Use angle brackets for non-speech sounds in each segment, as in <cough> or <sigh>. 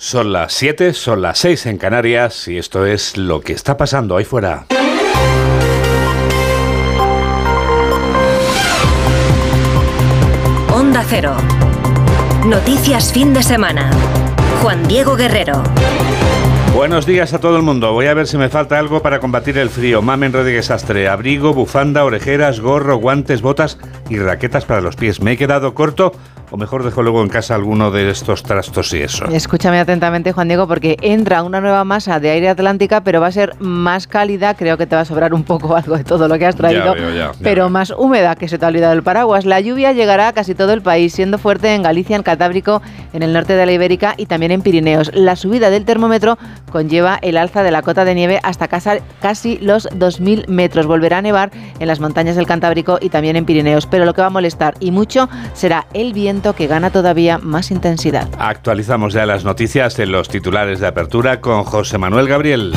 Son las 7, son las 6 en Canarias y esto es lo que está pasando ahí fuera. Onda Cero. Noticias fin de semana. Juan Diego Guerrero. Buenos días a todo el mundo. Voy a ver si me falta algo para combatir el frío. Mamen Rodríguez Astre, abrigo, bufanda, orejeras, gorro, guantes, botas y raquetas para los pies. ¿Me he quedado corto o mejor dejo luego en casa alguno de estos trastos y eso. Escúchame atentamente, Juan Diego, porque entra una nueva masa de aire atlántica, pero va a ser más cálida. Creo que te va a sobrar un poco <laughs> algo de todo lo que has traído, pero más húmeda, que se te ha olvidado el paraguas. La lluvia llegará a casi todo el país, siendo fuerte en Galicia, en Catábrico, en el norte de la Ibérica y también en Pirineos. La subida del termómetro conlleva el alza de la cota de nieve hasta casi los 2.000 metros. Volverá a nevar en las montañas del Cantábrico y también en Pirineos, pero lo que va a molestar y mucho será el viento que gana todavía más intensidad. Actualizamos ya las noticias en los titulares de apertura con José Manuel Gabriel.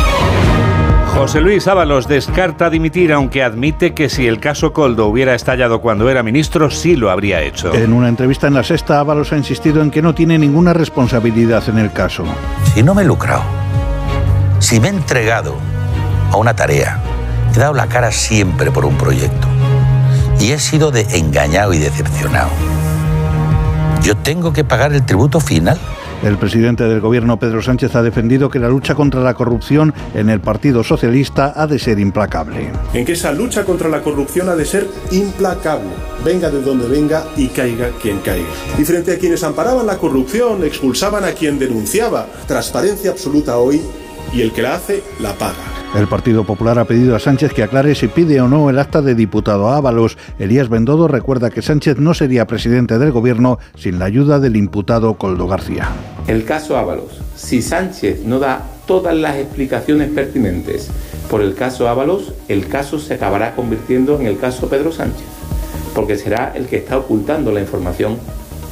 José Luis Ábalos descarta dimitir, aunque admite que si el caso Coldo hubiera estallado cuando era ministro, sí lo habría hecho. En una entrevista en la sexta, Ábalos ha insistido en que no tiene ninguna responsabilidad en el caso. Si no me he lucrado, si me he entregado a una tarea, he dado la cara siempre por un proyecto y he sido de engañado y decepcionado yo tengo que pagar el tributo final. El presidente del gobierno, Pedro Sánchez, ha defendido que la lucha contra la corrupción en el Partido Socialista ha de ser implacable. En que esa lucha contra la corrupción ha de ser implacable, venga de donde venga y caiga quien caiga. Y frente a quienes amparaban la corrupción, expulsaban a quien denunciaba, transparencia absoluta hoy y el que la hace la paga. El Partido Popular ha pedido a Sánchez que aclare si pide o no el acta de diputado a Ábalos. Elías Bendodo recuerda que Sánchez no sería presidente del gobierno sin la ayuda del imputado Coldo García. El caso Ábalos. Si Sánchez no da todas las explicaciones pertinentes por el caso Ábalos, el caso se acabará convirtiendo en el caso Pedro Sánchez, porque será el que está ocultando la información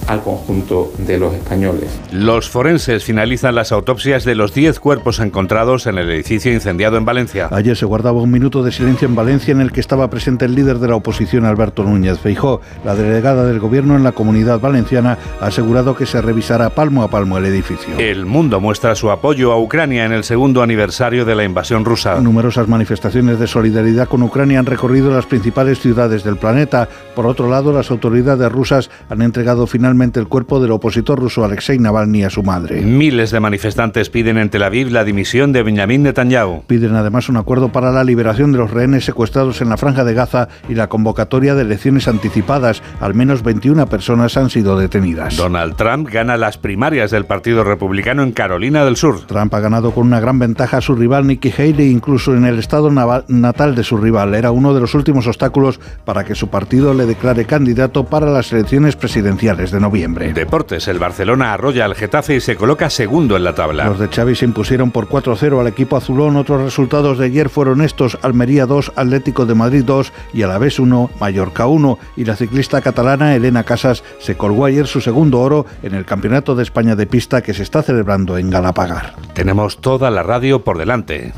al conjunto de los españoles. Los forenses finalizan las autopsias de los 10 cuerpos encontrados en el edificio incendiado en Valencia. Ayer se guardaba un minuto de silencio en Valencia en el que estaba presente el líder de la oposición Alberto Núñez Feijó. La delegada del gobierno en la comunidad valenciana ha asegurado que se revisará palmo a palmo el edificio. El mundo muestra su apoyo a Ucrania en el segundo aniversario de la invasión rusa. Numerosas manifestaciones de solidaridad con Ucrania han recorrido las principales ciudades del planeta. Por otro lado, las autoridades rusas han entregado finalmente el cuerpo del opositor ruso Alexei Navalny a su madre. Miles de manifestantes piden en Tel Aviv la dimisión de Benjamin Netanyahu. Piden además un acuerdo para la liberación de los rehenes secuestrados en la franja de Gaza y la convocatoria de elecciones anticipadas. Al menos 21 personas han sido detenidas. Donald Trump gana las primarias del Partido Republicano en Carolina del Sur. Trump ha ganado con una gran ventaja a su rival Nikki Haley, incluso en el estado natal de su rival. Era uno de los últimos obstáculos para que su partido le declare candidato para las elecciones presidenciales de noviembre. Deportes, el Barcelona arrolla al Getafe y se coloca segundo en la tabla. Los de Xavi se impusieron por 4-0 al equipo azulón. Otros resultados de ayer fueron estos: Almería 2, Atlético de Madrid 2 y Alavés 1, Mallorca 1. Y la ciclista catalana Elena Casas se colgó ayer su segundo oro en el Campeonato de España de Pista que se está celebrando en Galapagar. Tenemos toda la radio por delante.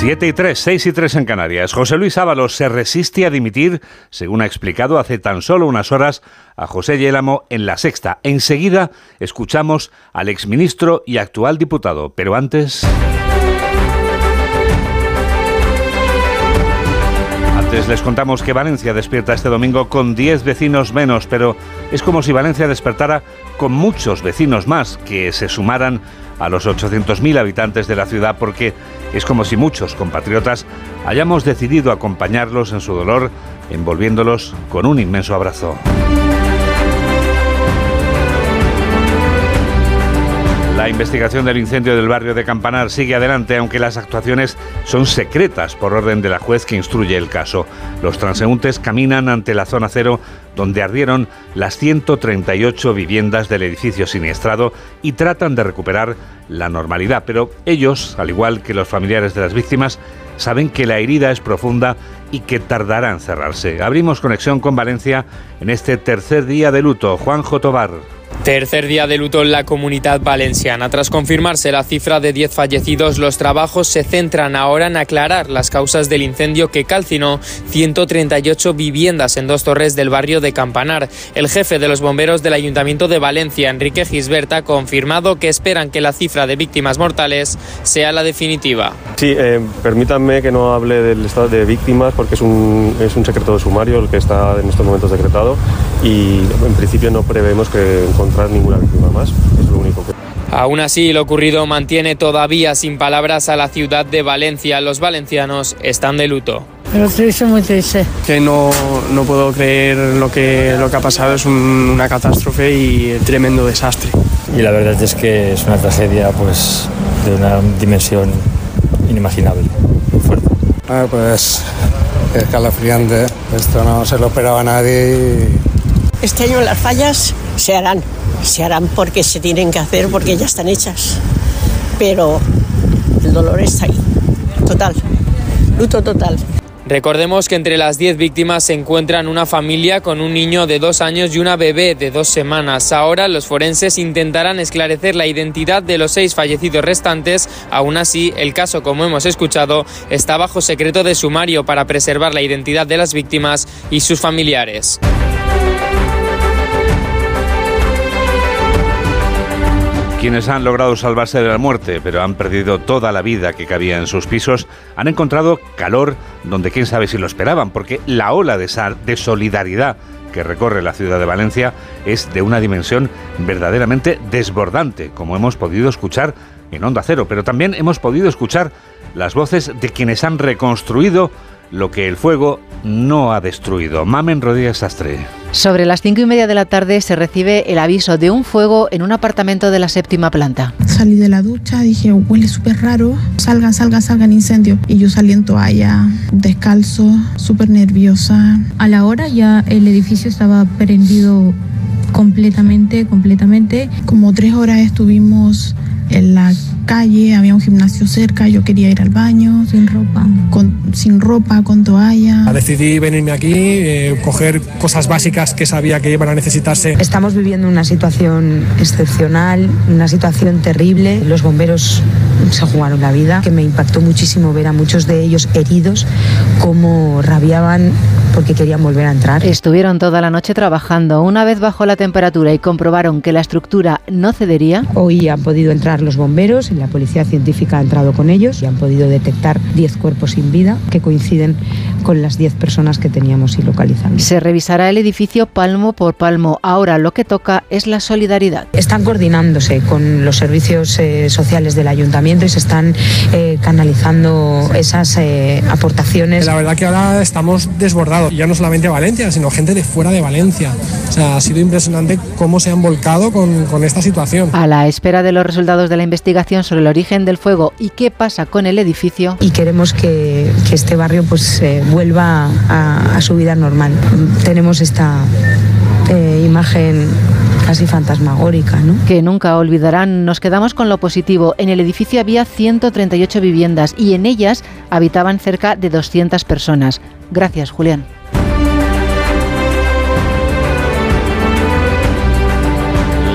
7 y 3, 6 y 3 en Canarias. José Luis Ábalos se resiste a dimitir, según ha explicado hace tan solo unas horas a José Yélamo en la sexta. Enseguida escuchamos al exministro y actual diputado, pero antes... Antes les contamos que Valencia despierta este domingo con 10 vecinos menos, pero es como si Valencia despertara con muchos vecinos más que se sumaran a los 800.000 habitantes de la ciudad porque es como si muchos compatriotas hayamos decidido acompañarlos en su dolor envolviéndolos con un inmenso abrazo. La investigación del incendio del barrio de Campanar sigue adelante, aunque las actuaciones son secretas por orden de la juez que instruye el caso. Los transeúntes caminan ante la zona cero donde ardieron las 138 viviendas del edificio siniestrado y tratan de recuperar la normalidad. Pero ellos, al igual que los familiares de las víctimas, saben que la herida es profunda y que tardará en cerrarse. Abrimos conexión con Valencia en este tercer día de luto. Juan Jotobar. Tercer día de luto en la comunidad valenciana. Tras confirmarse la cifra de 10 fallecidos, los trabajos se centran ahora en aclarar las causas del incendio que calcinó 138 viviendas en dos torres del barrio de Campanar. El jefe de los bomberos del Ayuntamiento de Valencia, Enrique Gisbert, ha confirmado que esperan que la cifra de víctimas mortales sea la definitiva. Sí, eh, permítanme que no hable del estado de víctimas porque es un, es un secreto de sumario el que está en estos momentos decretado y en principio no prevemos que ninguna víctima más. Es lo único que. Aún así, lo ocurrido mantiene todavía sin palabras a la ciudad de Valencia. Los valencianos están de luto. Pero triste, muy triste. Que no, no puedo creer lo que, lo que ha pasado. Es una catástrofe y un tremendo desastre. Y la verdad es que es una tragedia pues, de una dimensión inimaginable, muy fuerte. Ah, pues escalofriante. Esto no se lo esperaba nadie. Este año las fallas se harán, se harán porque se tienen que hacer, porque ya están hechas. Pero el dolor está ahí, total, luto total. Recordemos que entre las 10 víctimas se encuentran una familia con un niño de dos años y una bebé de dos semanas. Ahora los forenses intentarán esclarecer la identidad de los seis fallecidos restantes. Aún así, el caso, como hemos escuchado, está bajo secreto de sumario para preservar la identidad de las víctimas y sus familiares. Quienes han logrado salvarse de la muerte, pero han perdido toda la vida que cabía en sus pisos, han encontrado calor donde quién sabe si lo esperaban, porque la ola de, solidaridad que recorre la ciudad de Valencia es de una dimensión verdaderamente desbordante, como hemos podido escuchar en Onda Cero, pero también hemos podido escuchar las voces de quienes han reconstruido lo que el fuego no ha destruido. Mamen Rodríguez Sastre. Sobre las cinco y media de la tarde se recibe el aviso de un fuego en un apartamento de la séptima planta. Salí de la ducha, dije, huele súper raro, salgan, salgan, salgan incendio. Y yo salí en toalla, descalzo, súper nerviosa. A la hora ya el edificio estaba prendido completamente, completamente. Como tres horas estuvimos en la calle, había un gimnasio cerca, yo quería ir al baño. Sin ropa. Con, sin ropa, con toalla. Decidí venirme aquí, eh, coger cosas básicas que sabía que iban a necesitarse. Estamos viviendo una situación excepcional, una situación terrible. Los bomberos se jugaron la vida, que me impactó muchísimo ver a muchos de ellos heridos, cómo rabiaban porque querían volver a entrar. Estuvieron toda la noche trabajando. Una vez bajó la temperatura y comprobaron que la estructura no cedería. Hoy han podido entrar los bomberos, la policía científica ha entrado con ellos y han podido detectar 10 cuerpos sin vida que coinciden con las 10 personas que teníamos localizadas. Se revisará el edificio palmo por palmo. Ahora lo que toca es la solidaridad. Están coordinándose con los servicios eh, sociales del ayuntamiento y se están eh, canalizando esas eh, aportaciones. La verdad que ahora estamos desbordados, ya no solamente Valencia, sino gente de fuera de Valencia. O sea, ha sido impresionante cómo se han volcado con, con esta situación. A la espera de los resultados de la investigación sobre el origen del fuego y qué pasa con el edificio. Y queremos que, que este barrio pues vuelva a, a, su vida normal. Tenemos esta eh, imagen casi fantasmagórica, ¿no? Que nunca olvidarán. Nos quedamos con lo positivo. En el edificio había 138 viviendas y en ellas habitaban cerca de 200 personas. Gracias, Julián.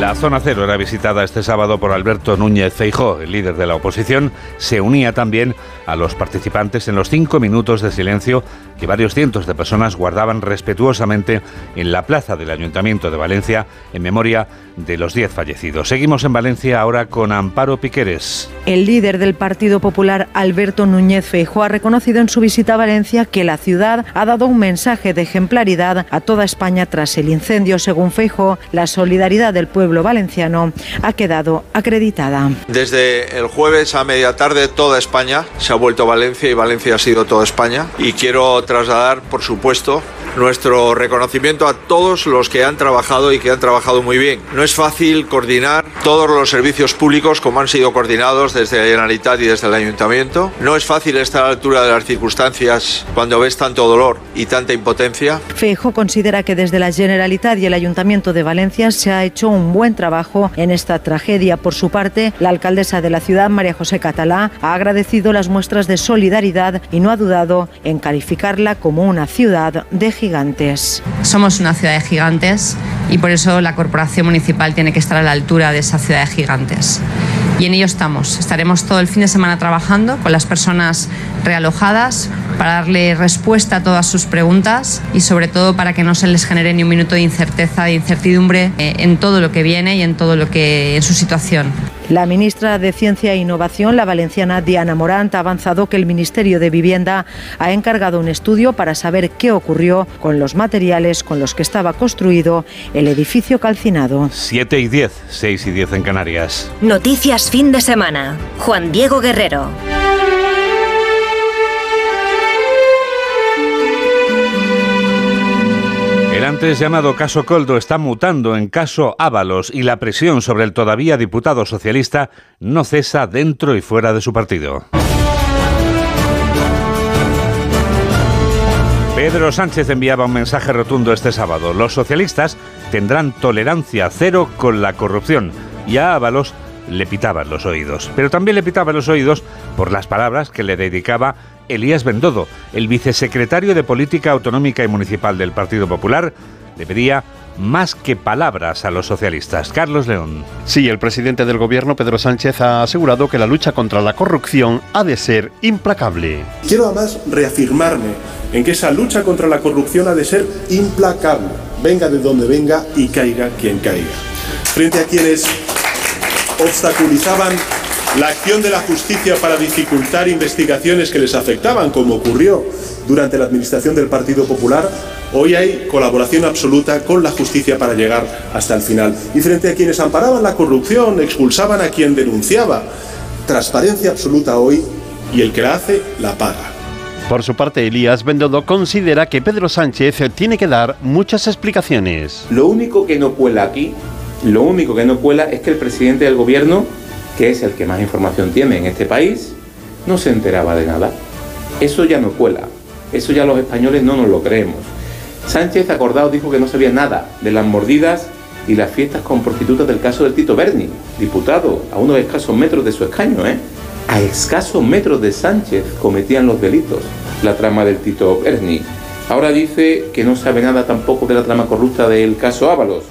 La zona cero era visitada este sábado por Alberto Núñez Feijó, el líder de la oposición. Se unía también a los participantes en los cinco minutos de silencio que varios cientos de personas guardaban respetuosamente en la plaza del Ayuntamiento de Valencia en memoria de los diez fallecidos. Seguimos en Valencia ahora con Amparo Piqueres. El líder del Partido Popular, Alberto Núñez Feijóo, ha reconocido en su visita a Valencia que la ciudad ha dado un mensaje de ejemplaridad a toda España tras el incendio. Según Feijóo, la solidaridad del pueblo valenciano ha quedado acreditada. Desde el jueves a media tarde toda España se ha vuelto a Valencia y Valencia ha sido toda España y quiero trasladar, por supuesto, nuestro reconocimiento a todos los que han trabajado y que han trabajado muy bien. No es fácil coordinar todos los servicios públicos como han sido coordinados desde la Generalitat y desde el Ayuntamiento. No es fácil estar a la altura de las circunstancias cuando ves tanto dolor y tanta impotencia. Feijo considera que desde la Generalitat y el Ayuntamiento de Valencia se ha hecho un buen trabajo en esta tragedia. Por su parte, la alcaldesa de la ciudad, María José Catalá, ha agradecido las muestras de solidaridad y no ha dudado en calificarla como una ciudad de gigantes. Somos una ciudad de gigantes y por eso la corporación municipal tiene que estar a la altura de esa ciudad de gigantes. Y en ello estamos. Estaremos todo el fin de semana trabajando con las personas realojadas para darle respuesta a todas sus preguntas y sobre todo para que no se les genere ni un minuto de incerteza, de incertidumbre eh, en todo lo que viene y en todo lo que en su situación. La ministra de Ciencia e Innovación, la valenciana Diana Morant, ha avanzado que el Ministerio de Vivienda ha encargado un estudio para saber qué ocurrió con los materiales con los que estaba construido el edificio calcinado. 7 y 10, 6 y 10 en Canarias. Noticias fin de semana. Juan Diego Guerrero. El antes llamado caso Coldo está mutando en caso Ábalos y la presión sobre el todavía diputado socialista no cesa dentro y fuera de su partido. Pedro Sánchez enviaba un mensaje rotundo este sábado. Los socialistas tendrán tolerancia cero con la corrupción y a Ábalos le pitaban los oídos. Pero también le pitaban los oídos por las palabras que le dedicaba Elías Bendodo, el vicesecretario de Política Autonómica y Municipal del Partido Popular, le pedía más que palabras a los socialistas. Carlos León. Sí, el presidente del gobierno, Pedro Sánchez, ha asegurado que la lucha contra la corrupción ha de ser implacable. Quiero además reafirmarme en que esa lucha contra la corrupción ha de ser implacable, venga de donde venga y caiga quien caiga. Frente a quienes obstaculizaban la acción de la justicia para dificultar investigaciones que les afectaban, como ocurrió durante la administración del Partido Popular, hoy hay colaboración absoluta con la justicia para llegar hasta el final. Y frente a quienes amparaban la corrupción, expulsaban a quien denunciaba, transparencia absoluta hoy y el que la hace la paga. Por su parte, Elías Bendodo considera que Pedro Sánchez tiene que dar muchas explicaciones. Lo único que no cuela aquí, lo único que no cuela es que el presidente del gobierno que es el que más información tiene en este país, no se enteraba de nada. Eso ya no cuela, eso ya los españoles no nos lo creemos. Sánchez acordado dijo que no sabía nada de las mordidas y las fiestas con prostitutas del caso del Tito Berni, diputado, a unos escasos metros de su escaño, ¿eh? A escasos metros de Sánchez cometían los delitos, la trama del Tito Berni. Ahora dice que no sabe nada tampoco de la trama corrupta del caso Ábalos.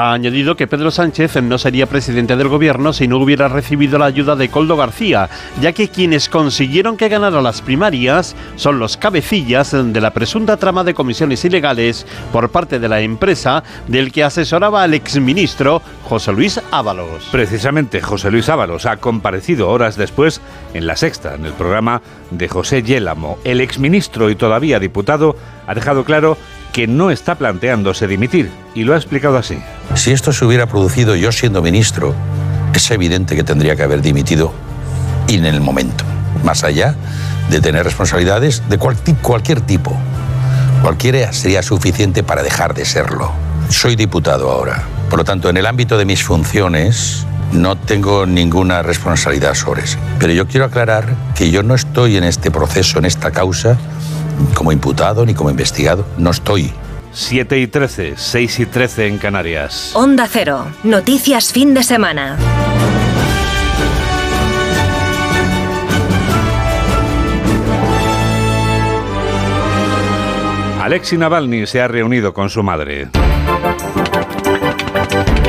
Ha añadido que Pedro Sánchez no sería presidente del gobierno si no hubiera recibido la ayuda de Coldo García, ya que quienes consiguieron que ganara las primarias son los cabecillas de la presunta trama de comisiones ilegales por parte de la empresa del que asesoraba al exministro José Luis Ábalos. Precisamente José Luis Ábalos ha comparecido horas después en La Sexta, en el programa de José Yélamo. El exministro y todavía diputado ha dejado claro que no está planteándose dimitir y lo ha explicado así. Si esto se hubiera producido yo siendo ministro, es evidente que tendría que haber dimitido en el momento, más allá de tener responsabilidades de cualquier tipo. Cualquiera sería suficiente para dejar de serlo. Soy diputado ahora, por lo tanto, en el ámbito de mis funciones no tengo ninguna responsabilidad sobre eso. Pero yo quiero aclarar que yo no estoy en este proceso, en esta causa, como imputado ni como investigado. No estoy. 7 y 13, 6 y 13 en Canarias. Onda Cero. Noticias fin de semana. Alexei Navalny se ha reunido con su madre.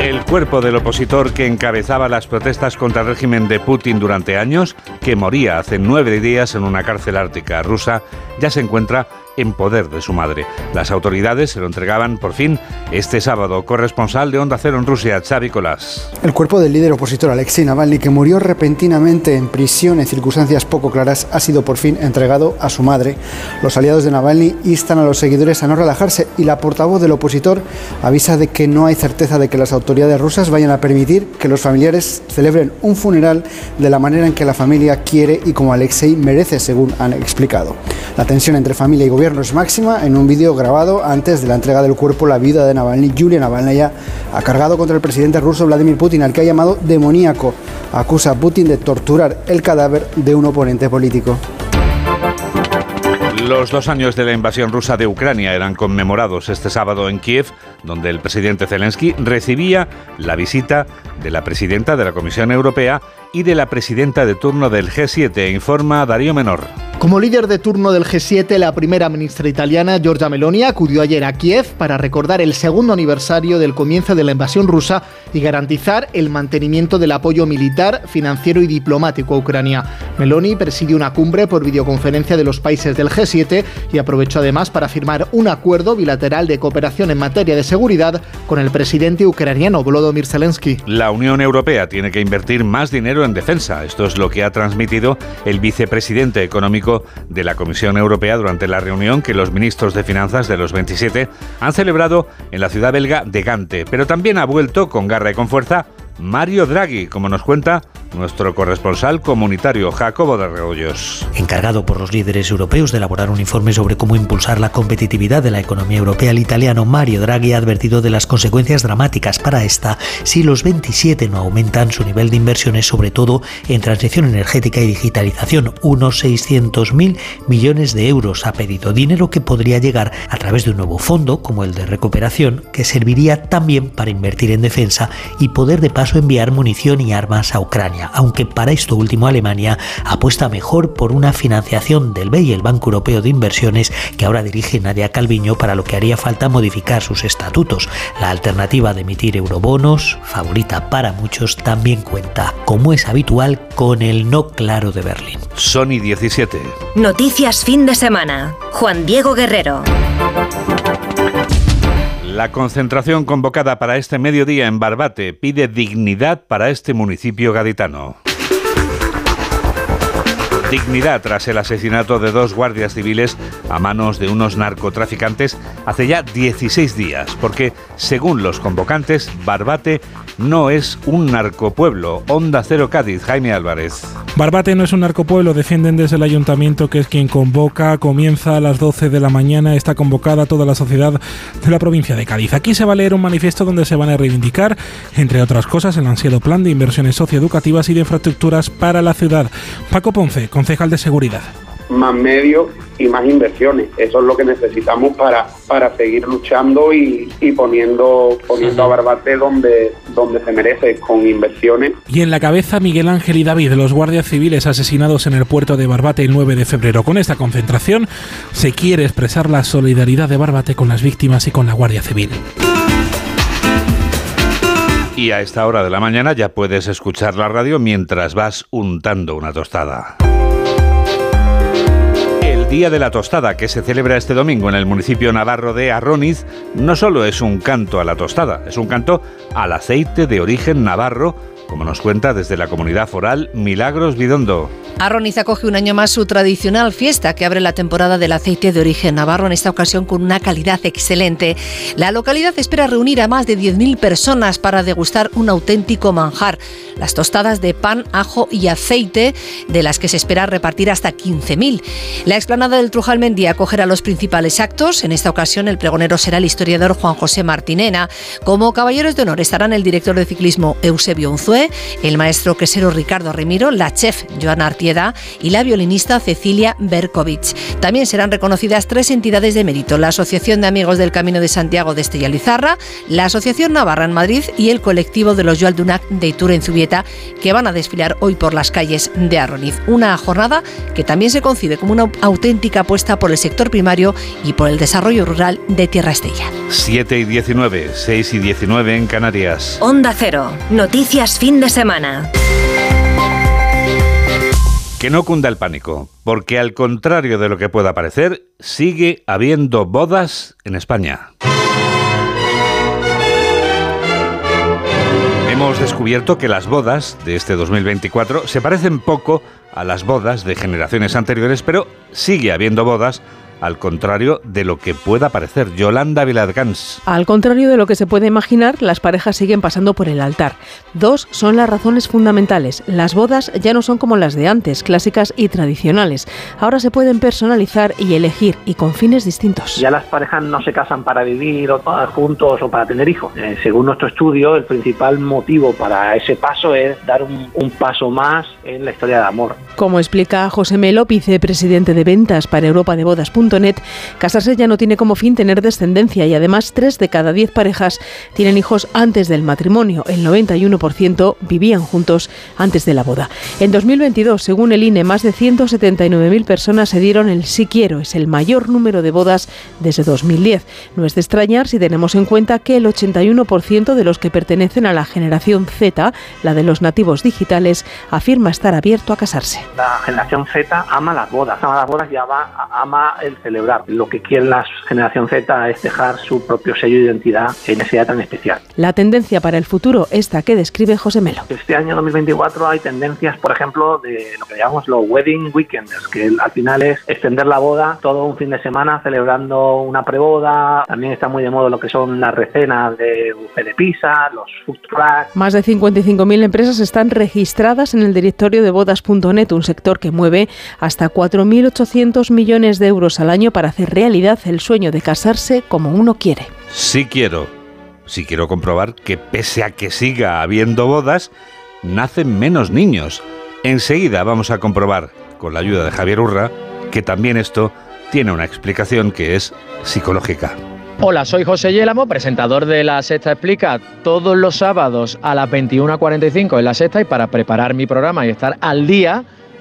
El cuerpo del opositor que encabezaba las protestas contra el régimen de Putin durante años, que moría hace nueve días en una cárcel ártica rusa, ya se encuentra en poder de su madre. Las autoridades se lo entregaban por fin este sábado. Corresponsal de Onda Cero en Rusia, Xavi Colás. El cuerpo del líder opositor Alexei Navalny, que murió repentinamente en prisión en circunstancias poco claras, ha sido por fin entregado a su madre. Los aliados de Navalny instan a los seguidores a no relajarse y la portavoz del opositor avisa de que no hay certeza de que las autoridades rusas vayan a permitir que los familiares celebren un funeral de la manera en que la familia quiere y como Alexei merece, según han explicado. La tensión entre familia y gobierno máxima. En un vídeo grabado antes de la entrega del cuerpo, la vida de Navalny, Yulia Navalnaya, ha cargado contra el presidente ruso Vladimir Putin, al que ha llamado demoníaco. Acusa a Putin de torturar el cadáver de un oponente político. Los dos años de la invasión rusa de Ucrania eran conmemorados este sábado en Kiev, donde el presidente Zelensky recibía la visita de la presidenta de la Comisión Europea y de la presidenta de turno del G7, informa Darío Menor. Como líder de turno del G7, la primera ministra italiana, Giorgia Meloni, acudió ayer a Kiev para recordar el segundo aniversario del comienzo de la invasión rusa y garantizar el mantenimiento del apoyo militar, financiero y diplomático a Ucrania. Meloni presidió una cumbre por videoconferencia de los países del G7 y aprovechó además para firmar un acuerdo bilateral de cooperación en materia de seguridad con el presidente ucraniano Volodymyr Zelensky. La Unión Europea tiene que invertir más dinero en defensa. Esto es lo que ha transmitido el vicepresidente económico de la Comisión Europea durante la reunión que los ministros de Finanzas de los 27 han celebrado en la ciudad belga de Gante. Pero también ha vuelto con garra y con fuerza Mario Draghi, como nos cuenta nuestro corresponsal comunitario Jacobo de Reollos. Encargado por los líderes europeos de elaborar un informe sobre cómo impulsar la competitividad de la economía europea, el italiano Mario Draghi ha advertido de las consecuencias dramáticas para esta si los 27 no aumentan su nivel de inversiones, sobre todo en transición energética y digitalización. Unos 600.000 millones de euros ha pedido, dinero que podría llegar a través de un nuevo fondo, como el de recuperación, que serviría también para invertir en defensa y poder de paso enviar munición y armas a Ucrania, aunque para esto último Alemania apuesta mejor por una financiación del BEI, el Banco Europeo de Inversiones, que ahora dirige Nadia Calviño, para lo que haría falta modificar sus estatutos. La alternativa de emitir eurobonos, favorita para muchos, también cuenta, como es habitual, con el no claro de Berlín. Sony 17. Noticias fin de semana. Juan Diego Guerrero. La concentración convocada para este mediodía en Barbate pide dignidad para este municipio gaditano. Dignidad tras el asesinato de dos guardias civiles a manos de unos narcotraficantes hace ya 16 días, porque según los convocantes, Barbate no es un narcopueblo. Onda Cero Cádiz, Jaime Álvarez. Barbate no es un narcopueblo, defienden desde el ayuntamiento que es quien convoca. Comienza a las 12 de la mañana, está convocada toda la sociedad de la provincia de Cádiz. Aquí se va a leer un manifiesto donde se van a reivindicar, entre otras cosas, el ansiado plan de inversiones socioeducativas y de infraestructuras para la ciudad. Paco Ponce, concejal de seguridad más medios y más inversiones. Eso es lo que necesitamos para, para seguir luchando y, poniendo, poniendo a Barbate donde, donde se merece, con inversiones. Y en la cabeza Miguel Ángel y David, los guardias civiles asesinados en el puerto de Barbate el 9 de febrero. Con esta concentración se quiere expresar la solidaridad de Barbate con las víctimas y con la Guardia Civil. Y a esta hora de la mañana ya puedes escuchar la radio mientras vas untando una tostada. Día de la Tostada, que se celebra este domingo en el municipio navarro de Arroniz, no solo es un canto a la tostada, es un canto al aceite de origen navarro como nos cuenta desde la comunidad foral Milagros Bidondo. Arroniz acoge un año más su tradicional fiesta que abre la temporada del aceite de origen navarro, en esta ocasión con una calidad excelente. La localidad espera reunir a más de 10.000 personas para degustar un auténtico manjar, las tostadas de pan, ajo y aceite, de las que se espera repartir hasta 15.000. La explanada del Trujalmendí acogerá los principales actos. En esta ocasión el pregonero será el historiador Juan José Martinena. Como caballeros de honor estarán el director de ciclismo Eusebio El maestro quesero Ricardo Remiro, la chef Joana Artieda y la violinista Cecilia Berkovich. También serán reconocidas tres entidades de mérito, la Asociación de Amigos del Camino de Santiago de Estella Lizarra, la Asociación Navarra en Madrid y el colectivo de los Joaldunac de Itura en Zubieta, que van a desfilar hoy por las calles de Arroniz. Una jornada que también se concibe como una auténtica apuesta por el sector primario y por el desarrollo rural de Tierra Estella. 7 y 19, 6 y 19 en Canarias. Onda Cero, noticias fin de semana. Que no cunda el pánico, porque al contrario de lo que pueda parecer, sigue habiendo bodas en España. Hemos descubierto que las bodas de este 2024 se parecen poco a las bodas de generaciones anteriores, pero sigue habiendo bodas al contrario de lo que pueda parecer. Yolanda Viladgans. Al contrario de lo que se puede imaginar, las parejas siguen pasando por el altar. Dos son las razones fundamentales. Las bodas ya no son como las de antes, clásicas y tradicionales. Ahora se pueden personalizar y elegir y con fines distintos. Ya las parejas no se casan para vivir juntos o para tener hijos. Eh, según nuestro estudio, el principal motivo para ese paso es dar un, un paso más en la historia de amor. Como explica José Melo, vicepresidente de ventas para Europa de Casarse ya no tiene como fin tener descendencia y además tres de cada diez parejas tienen hijos antes del matrimonio. El 91% vivían juntos antes de la boda. En 2022, según el INE, más de 179.000 personas se dieron el sí quiero. Es el mayor número de bodas desde 2010. No es de extrañar si tenemos en cuenta que el 81% de los que pertenecen a la generación Z, la de los nativos digitales, afirma estar abierto a casarse. La generación Z ama las bodas, ama las bodas y ama el celebrar. Lo que quiere la generación Z es dejar su propio sello de identidad en ese día tan especial. La tendencia para el futuro, esta que describe José Melo. Este año 2024 hay tendencias, por ejemplo, de lo que llamamos los wedding weekends, que al final es extender la boda todo un fin de semana celebrando una preboda. También está muy de moda lo que son las recenas de buffet de pizza, los food trucks. Más de 55.000 empresas están registradas en el directorio de bodas.net, un sector que mueve hasta 4.800 millones de euros al año para hacer realidad el sueño de casarse como uno quiere. Sí quiero, sí quiero comprobar que pese a que siga habiendo bodas, nacen menos niños. Enseguida vamos a comprobar, con la ayuda de Javier Urra, que también esto tiene una explicación que es psicológica. Hola, soy José Yélamo, presentador de La Sexta Explica todos los sábados a las 21.45 en La Sexta y para preparar mi programa y estar al día,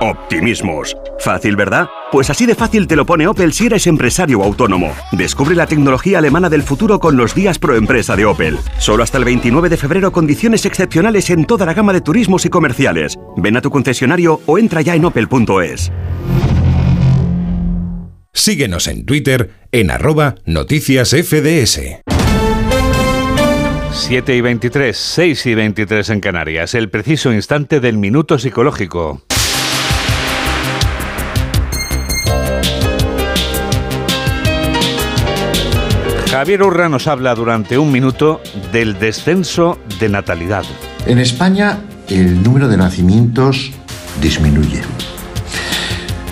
Optimismos. Fácil, ¿verdad? Pues así de fácil te lo pone Opel si eres empresario o autónomo. Descubre la tecnología alemana del futuro con los días pro empresa de Opel. Solo hasta el 29 de febrero condiciones excepcionales en toda la gama de turismos y comerciales. Ven a tu concesionario o entra ya en opel.es. Síguenos en Twitter en arroba noticias FDS. 7 y 23, 6 y 23 en Canarias, el preciso instante del minuto psicológico. Javier Urra nos habla durante un minuto del descenso de natalidad. En España el número de nacimientos disminuye.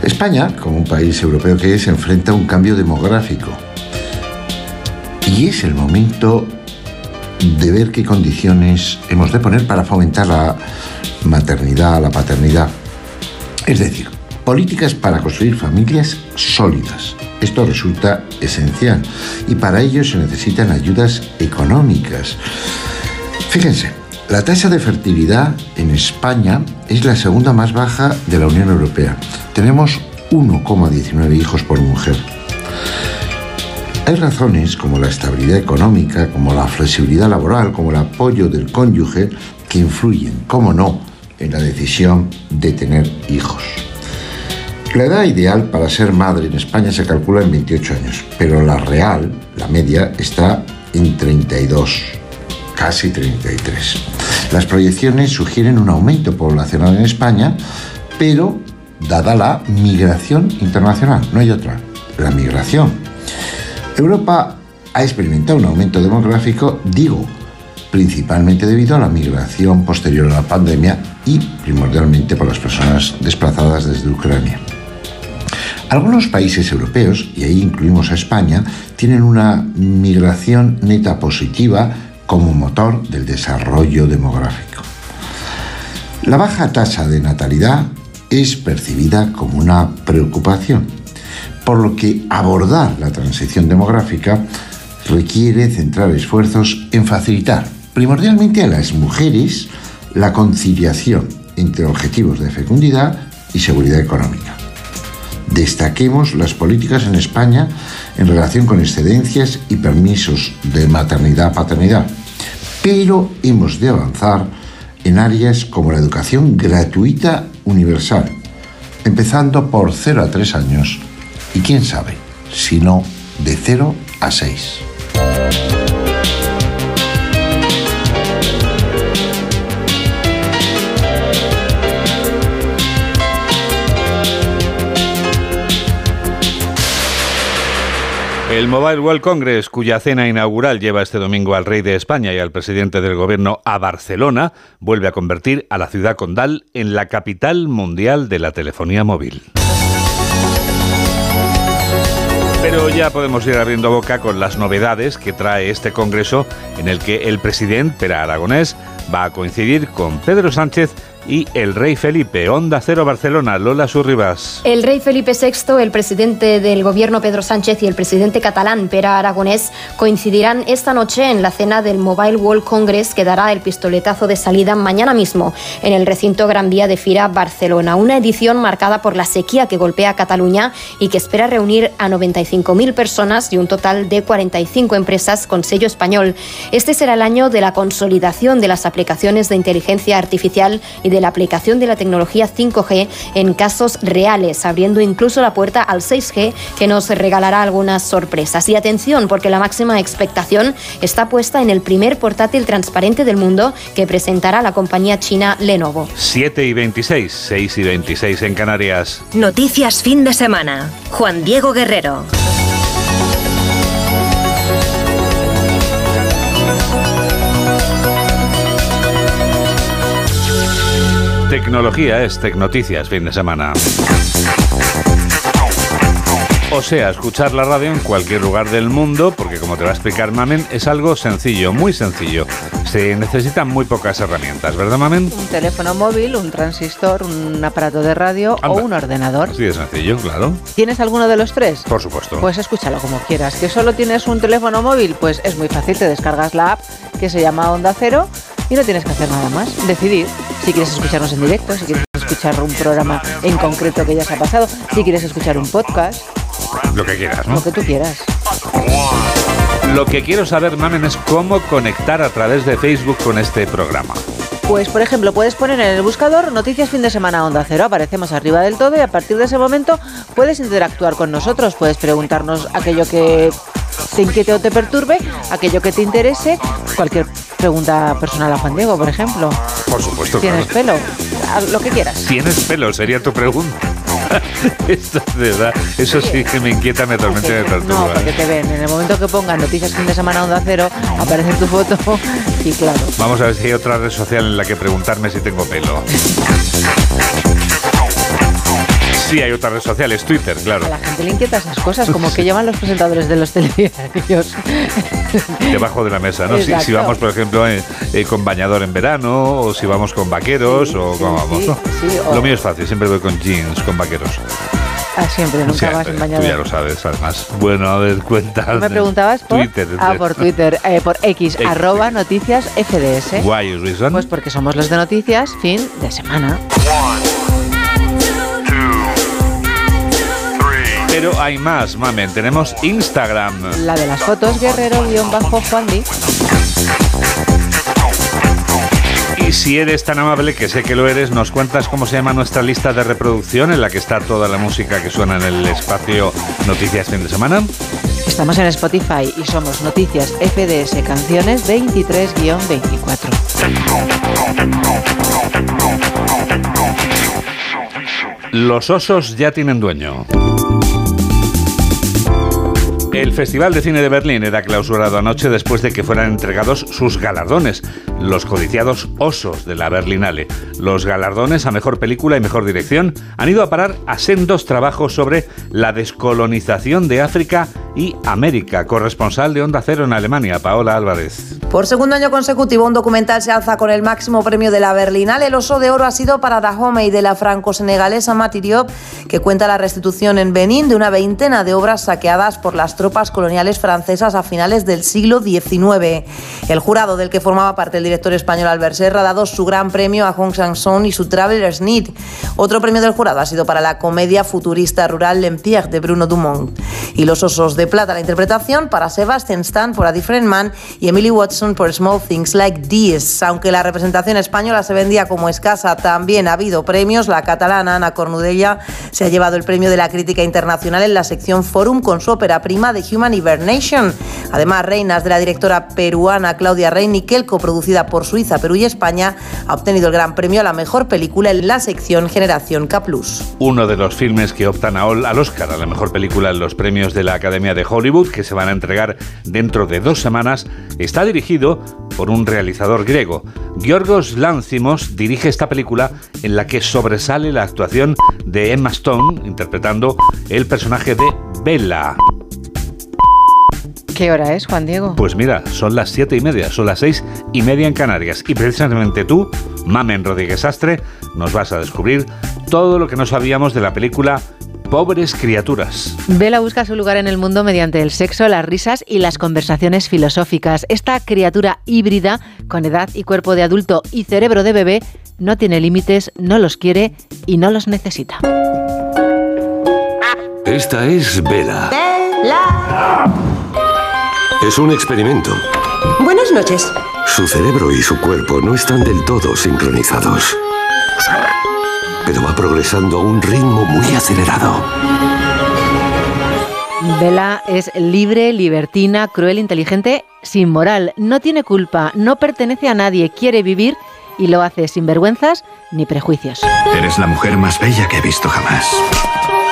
España, como un país europeo que es, enfrenta un cambio demográfico. Y es el momento de ver qué condiciones hemos de poner para fomentar la maternidad, la paternidad. Es decir, políticas para construir familias sólidas. Esto resulta esencial y para ello se necesitan ayudas económicas. Fíjense, la tasa de fertilidad en España es la segunda más baja de la Unión Europea. Tenemos 1,19 hijos por mujer. Hay razones como la estabilidad económica, como la flexibilidad laboral, como el apoyo del cónyuge que influyen, como no, en la decisión de tener hijos. La edad ideal para ser madre en España se calcula en 28 años, pero la real, la media, está en 32, casi 33. Las proyecciones sugieren un aumento poblacional en España, pero dada la migración internacional, no hay otra, la migración. Europa ha experimentado un aumento demográfico, digo, principalmente debido a la migración posterior a la pandemia y primordialmente por las personas desplazadas desde Ucrania. Algunos países europeos, y ahí incluimos a España, tienen una migración neta positiva como motor del desarrollo demográfico. La baja tasa de natalidad es percibida como una preocupación, por lo que abordar la transición demográfica requiere centrar esfuerzos en facilitar primordialmente a las mujeres la conciliación entre objetivos de fecundidad y seguridad económica. Destaquemos las políticas en España en relación con excedencias y permisos de maternidad-paternidad, pero hemos de avanzar en áreas como la educación gratuita universal, empezando por 0 a 3 años y quién sabe, si no de 0 a 6. El Mobile World Congress, cuya cena inaugural lleva este domingo al rey de España y al presidente del gobierno a Barcelona, vuelve a convertir a la ciudad condal en la capital mundial de la telefonía móvil. Pero ya podemos ir abriendo boca con las novedades que trae este Congreso en el que el presidente, Pera Aragonés, va a coincidir con Pedro Sánchez y el rey Felipe. Onda Cero Barcelona, Lola Surribas. El rey Felipe VI, el presidente del gobierno Pedro Sánchez y el presidente catalán Pera Aragonés coincidirán esta noche en la cena del Mobile World Congress que dará el pistoletazo de salida mañana mismo en el recinto Gran Vía de Fira Barcelona. Una edición marcada por la sequía que golpea a Cataluña y que espera reunir a 95.000 personas y un total de 45 empresas con sello español. Este será el año de la consolidación de las aplicaciones de inteligencia artificial y de de la aplicación de la tecnología 5G en casos reales, abriendo incluso la puerta al 6G que nos regalará algunas sorpresas. Y atención, porque la máxima expectación está puesta en el primer portátil transparente del mundo que presentará la compañía china Lenovo. 7 y 26, 6 y 26 en Canarias. Noticias fin de semana. Juan Diego Guerrero. Tecnología es Tecnoticias, fin de semana. O sea, escuchar la radio en cualquier lugar del mundo, porque como te va a explicar Mamen, es algo sencillo, muy sencillo. Se necesitan muy pocas herramientas, ¿verdad Mamen? Un teléfono móvil, un transistor, un aparato de radio o un ordenador. Sí, es sencillo, claro. ¿Tienes alguno de los tres? Por supuesto. Pues escúchalo como quieras. ¿Que solo tienes un teléfono móvil? Pues es muy fácil, te descargas la app que se llama Onda Cero y no tienes que hacer nada más. Decidir si quieres escucharnos en directo, si quieres escuchar un programa en concreto que ya se ha pasado, si quieres escuchar un podcast. Lo que quieras, ¿no? Lo que tú quieras. Lo que quiero saber, Mamen, es cómo conectar a través de Facebook con este programa. Pues, por ejemplo, puedes poner en el buscador Noticias Fin de Semana Onda Cero, aparecemos arriba del todo y a partir de ese momento puedes interactuar con nosotros, puedes preguntarnos aquello que te inquiete o te perturbe, aquello que te interese, cualquier pregunta personal a Juan Diego, por ejemplo. Por supuesto. ¿Tienes pelo? Lo que quieras. ¿Tienes pelo? Sería tu pregunta. <laughs> Esto de verdad, eso sí que me inquieta, me tormenta y me perturba. No, porque te ven. En el momento que pongan noticias fin de semana onda cero, aparece tu foto y claro. Vamos a ver si hay otra red social en la que preguntarme si tengo pelo. Sí, hay otra red social, es Twitter, claro. A la gente le inquieta esas cosas, como que llevan los presentadores de los telediarios. Debajo de la mesa, ¿no? Si, vamos, por ejemplo, eh, eh, con bañador en verano, o si vamos con vaqueros, o como vamos, ¿no? Lo mío es fácil, siempre voy con jeans, con vaqueros. Ah, siempre, nunca vas en bañador. Tú ya lo sabes, además. Bueno, a ver, cuéntame. ¿Me preguntabas por? Twitter. Ah, por Twitter, eh, por X, arroba noticias FDS. Why reason? Pues porque somos los de noticias fin de semana. Pero hay más, mamen. Tenemos Instagram. La de las fotos, guerrero-juandi. Y si eres tan amable, que sé que lo eres, nos cuentas cómo se llama nuestra lista de reproducción en la que está toda la música que suena en el espacio Noticias Fin de Semana. Estamos en Spotify y somos Noticias FDS Canciones 23-24. Los osos ya tienen dueño. El Festival de Cine de Berlín era clausurado anoche después de que fueran entregados sus galardones, los codiciados Osos de la Berlinale. Los galardones a Mejor Película y Mejor Dirección han ido a parar a sendos trabajos sobre la descolonización de África y América. Corresponsal de Onda Cero en Alemania, Paola Álvarez. Por segundo año consecutivo, un documental se alza con el máximo premio de la Berlinale. El oso de oro ha sido para Dahomey de la franco-senegalesa Matiriop, que cuenta la restitución en Benín de una veintena de obras saqueadas por las tropas coloniales francesas a finales del siglo XIX. El jurado del que formaba parte el director español Albert Serra ha dado su gran premio a Hong Sang-son y su Traveler's Need. Otro premio del jurado ha sido para la comedia futurista rural L'Empire de Bruno Dumont. Y los osos de plata, la interpretación para Sebastian Stan por A Different Man y Emily Watson por Small Things Like This. Aunque la representación española se vendía como escasa, también ha habido premios. La catalana Ana Cornudella se ha llevado el premio de la crítica internacional en la sección Forum con su ópera prima de Human Hibernation. Además, Reinas de la directora peruana Claudia Reinikel, coproducida por Suiza, Perú y España, ha obtenido el gran premio a la mejor película en la sección Generación K+. Uno de los filmes que optan al Oscar a la mejor película en los premios de la Academia de Hollywood, que se van a entregar dentro de dos semanas, está dirigido por un realizador griego. Giorgos Lanzimos dirige esta película en la que sobresale la actuación de Emma Stone interpretando el personaje de Bella. ¿Qué hora es, Juan Diego? Pues mira, son las siete y media, son las seis y media en Canarias. Y precisamente tú, Mamen Rodríguez Astre, nos vas a descubrir todo lo que no sabíamos de la película pobres criaturas. Bella busca su lugar en el mundo mediante el sexo, las risas y las conversaciones filosóficas. Esta criatura híbrida, con edad y cuerpo de adulto y cerebro de bebé, no tiene límites, no los quiere y no los necesita. Esta es Bella. Bella. Es un experimento. Buenas noches. Su cerebro y su cuerpo no están del todo sincronizados pero va progresando a un ritmo muy acelerado. Bella es libre, libertina, cruel, inteligente, sin moral, no tiene culpa, no pertenece a nadie, quiere vivir y lo hace sin vergüenzas ni prejuicios. Eres la mujer más bella que he visto jamás.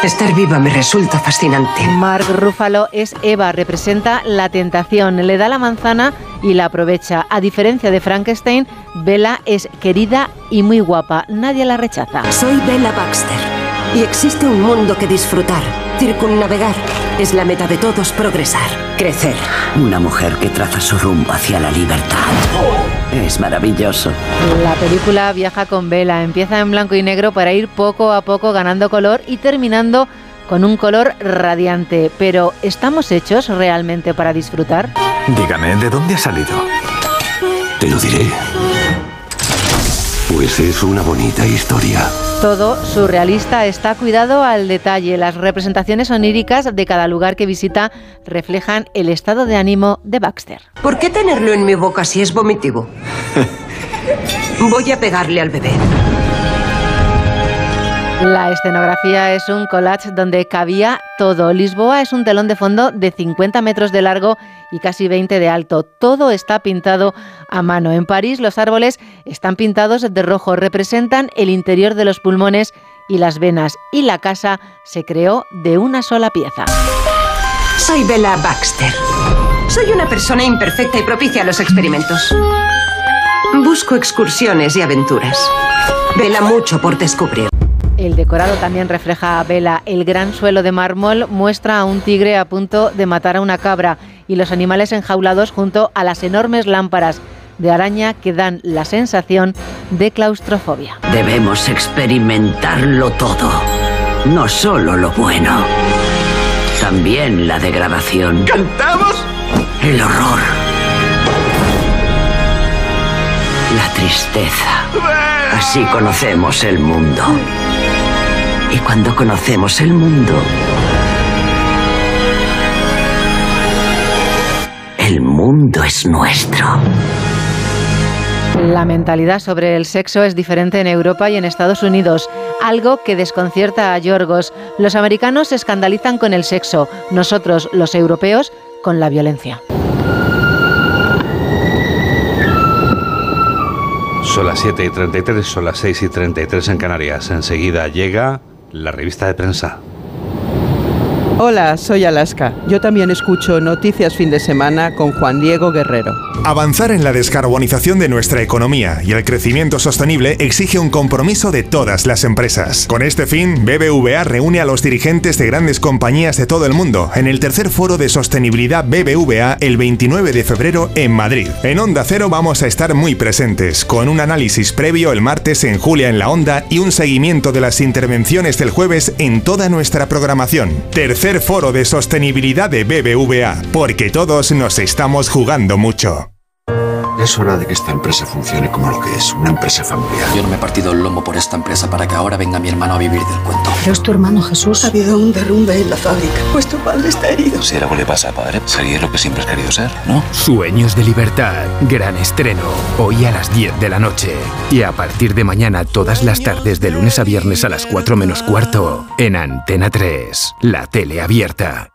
Estar viva me resulta fascinante. Mark Ruffalo es Eva, representa la tentación, le da la manzana y la aprovecha. A diferencia de Frankenstein, Bella es querida y muy guapa, nadie la rechaza. Soy Bella Baxter y existe un mundo que disfrutar, circunnavegar. Es la meta de todos progresar, crecer. Una mujer que traza su rumbo hacia la libertad. Es maravilloso. La película viaja con Bella, empieza en blanco y negro para ir poco a poco ganando color y terminando con un color radiante. Pero ¿estamos hechos realmente para disfrutar? Dígame, ¿de dónde ha salido? Te lo diré. Pues es una bonita historia. Todo surrealista está cuidado al detalle. Las representaciones oníricas de cada lugar que visita reflejan el estado de ánimo de Baxter. ¿Por qué tenerlo en mi boca si es vomitivo? <laughs> Voy a pegarle al bebé. La escenografía es un collage donde cabía todo. Lisboa es un telón de fondo de 50 metros de largo y casi 20 de alto. Todo está pintado a mano. En París los árboles están pintados de rojo, representan el interior de los pulmones y las venas. Y la casa se creó de una sola pieza. Soy Bella Baxter. Soy una persona imperfecta y propicia a los experimentos. Busco excursiones y aventuras. Vela mucho por descubrir. El decorado también refleja a Vela. El gran suelo de mármol muestra a un tigre a punto de matar a una cabra y los animales enjaulados junto a las enormes lámparas de araña que dan la sensación de claustrofobia. Debemos experimentarlo todo, no solo lo bueno, también la degradación. ¿Cantamos? El horror. La tristeza. Así conocemos el mundo. Y cuando conocemos el mundo, el mundo es nuestro. La mentalidad sobre el sexo es diferente en Europa y en Estados Unidos, algo que desconcierta a Yorgos. Los americanos se escandalizan con el sexo, nosotros, los europeos, con la violencia. Son las 7 y 33, son las 6 y 33 en Canarias. Enseguida llega la revista de prensa. Hola, soy Alaska. Yo también escucho Noticias Fin de Semana con Juan Diego Guerrero. Avanzar en la descarbonización de nuestra economía y el crecimiento sostenible exige un compromiso de todas las empresas. Con este fin, BBVA reúne a los dirigentes de grandes compañías de todo el mundo en el tercer foro de sostenibilidad BBVA el 29 de febrero en Madrid. En Onda Cero vamos a estar muy presentes, con un análisis previo el martes en Julia en la Onda y un seguimiento de las intervenciones del jueves en toda nuestra programación. Tercer foro de sostenibilidad de BBVA, porque todos nos estamos jugando mucho. Es hora de que esta empresa funcione como lo que es, una empresa familiar. Yo no me he partido el lomo por esta empresa para que ahora venga mi hermano a vivir del cuento. Pero es tu hermano Jesús. Ha habido un derrumbe en la fábrica. Pues tu padre está herido. Si algo le pasa a padre, sería lo que siempre has querido ser, ¿no? Sueños de libertad. Gran estreno. Hoy a las 10 de la noche. Y a partir de mañana, todas las tardes, de lunes a viernes a las 4 menos cuarto. En Antena 3. La tele abierta.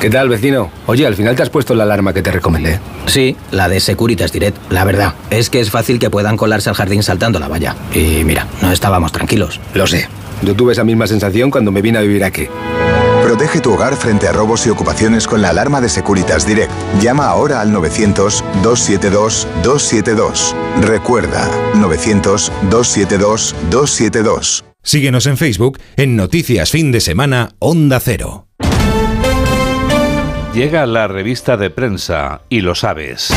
¿Qué tal, vecino? Oye, al final te has puesto la alarma que te recomendé. Sí, la de Securitas Direct. La verdad, es que es fácil que puedan colarse al jardín saltando la valla. Y mira, no estábamos tranquilos. Lo sé. Yo tuve esa misma sensación cuando me vine a vivir aquí. Protege tu hogar frente a robos y ocupaciones con la alarma de Securitas Direct. Llama ahora al 900-272-272. Recuerda, 900-272-272. Síguenos en Facebook en Noticias Fin de Semana Onda Cero. Llega la revista de prensa y lo sabes.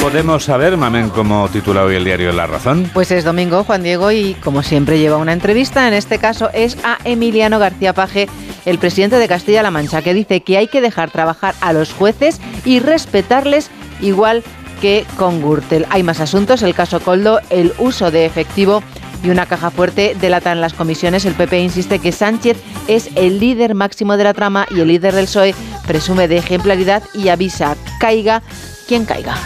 Podemos saber, Mamen, cómo titula hoy el diario La Razón. Pues es domingo, Juan Diego, y como siempre lleva una entrevista. En este caso es a Emiliano García Paje, el presidente de Castilla-La Mancha, que dice que hay que dejar trabajar a los jueces y respetarles igual que con Gürtel. Hay más asuntos, el caso Coldo, el uso de efectivo y una caja fuerte delatan las comisiones. El PP insiste que Sánchez es el líder máximo de la trama y el líder del PSOE presume de ejemplaridad y avisa, caiga quien caiga.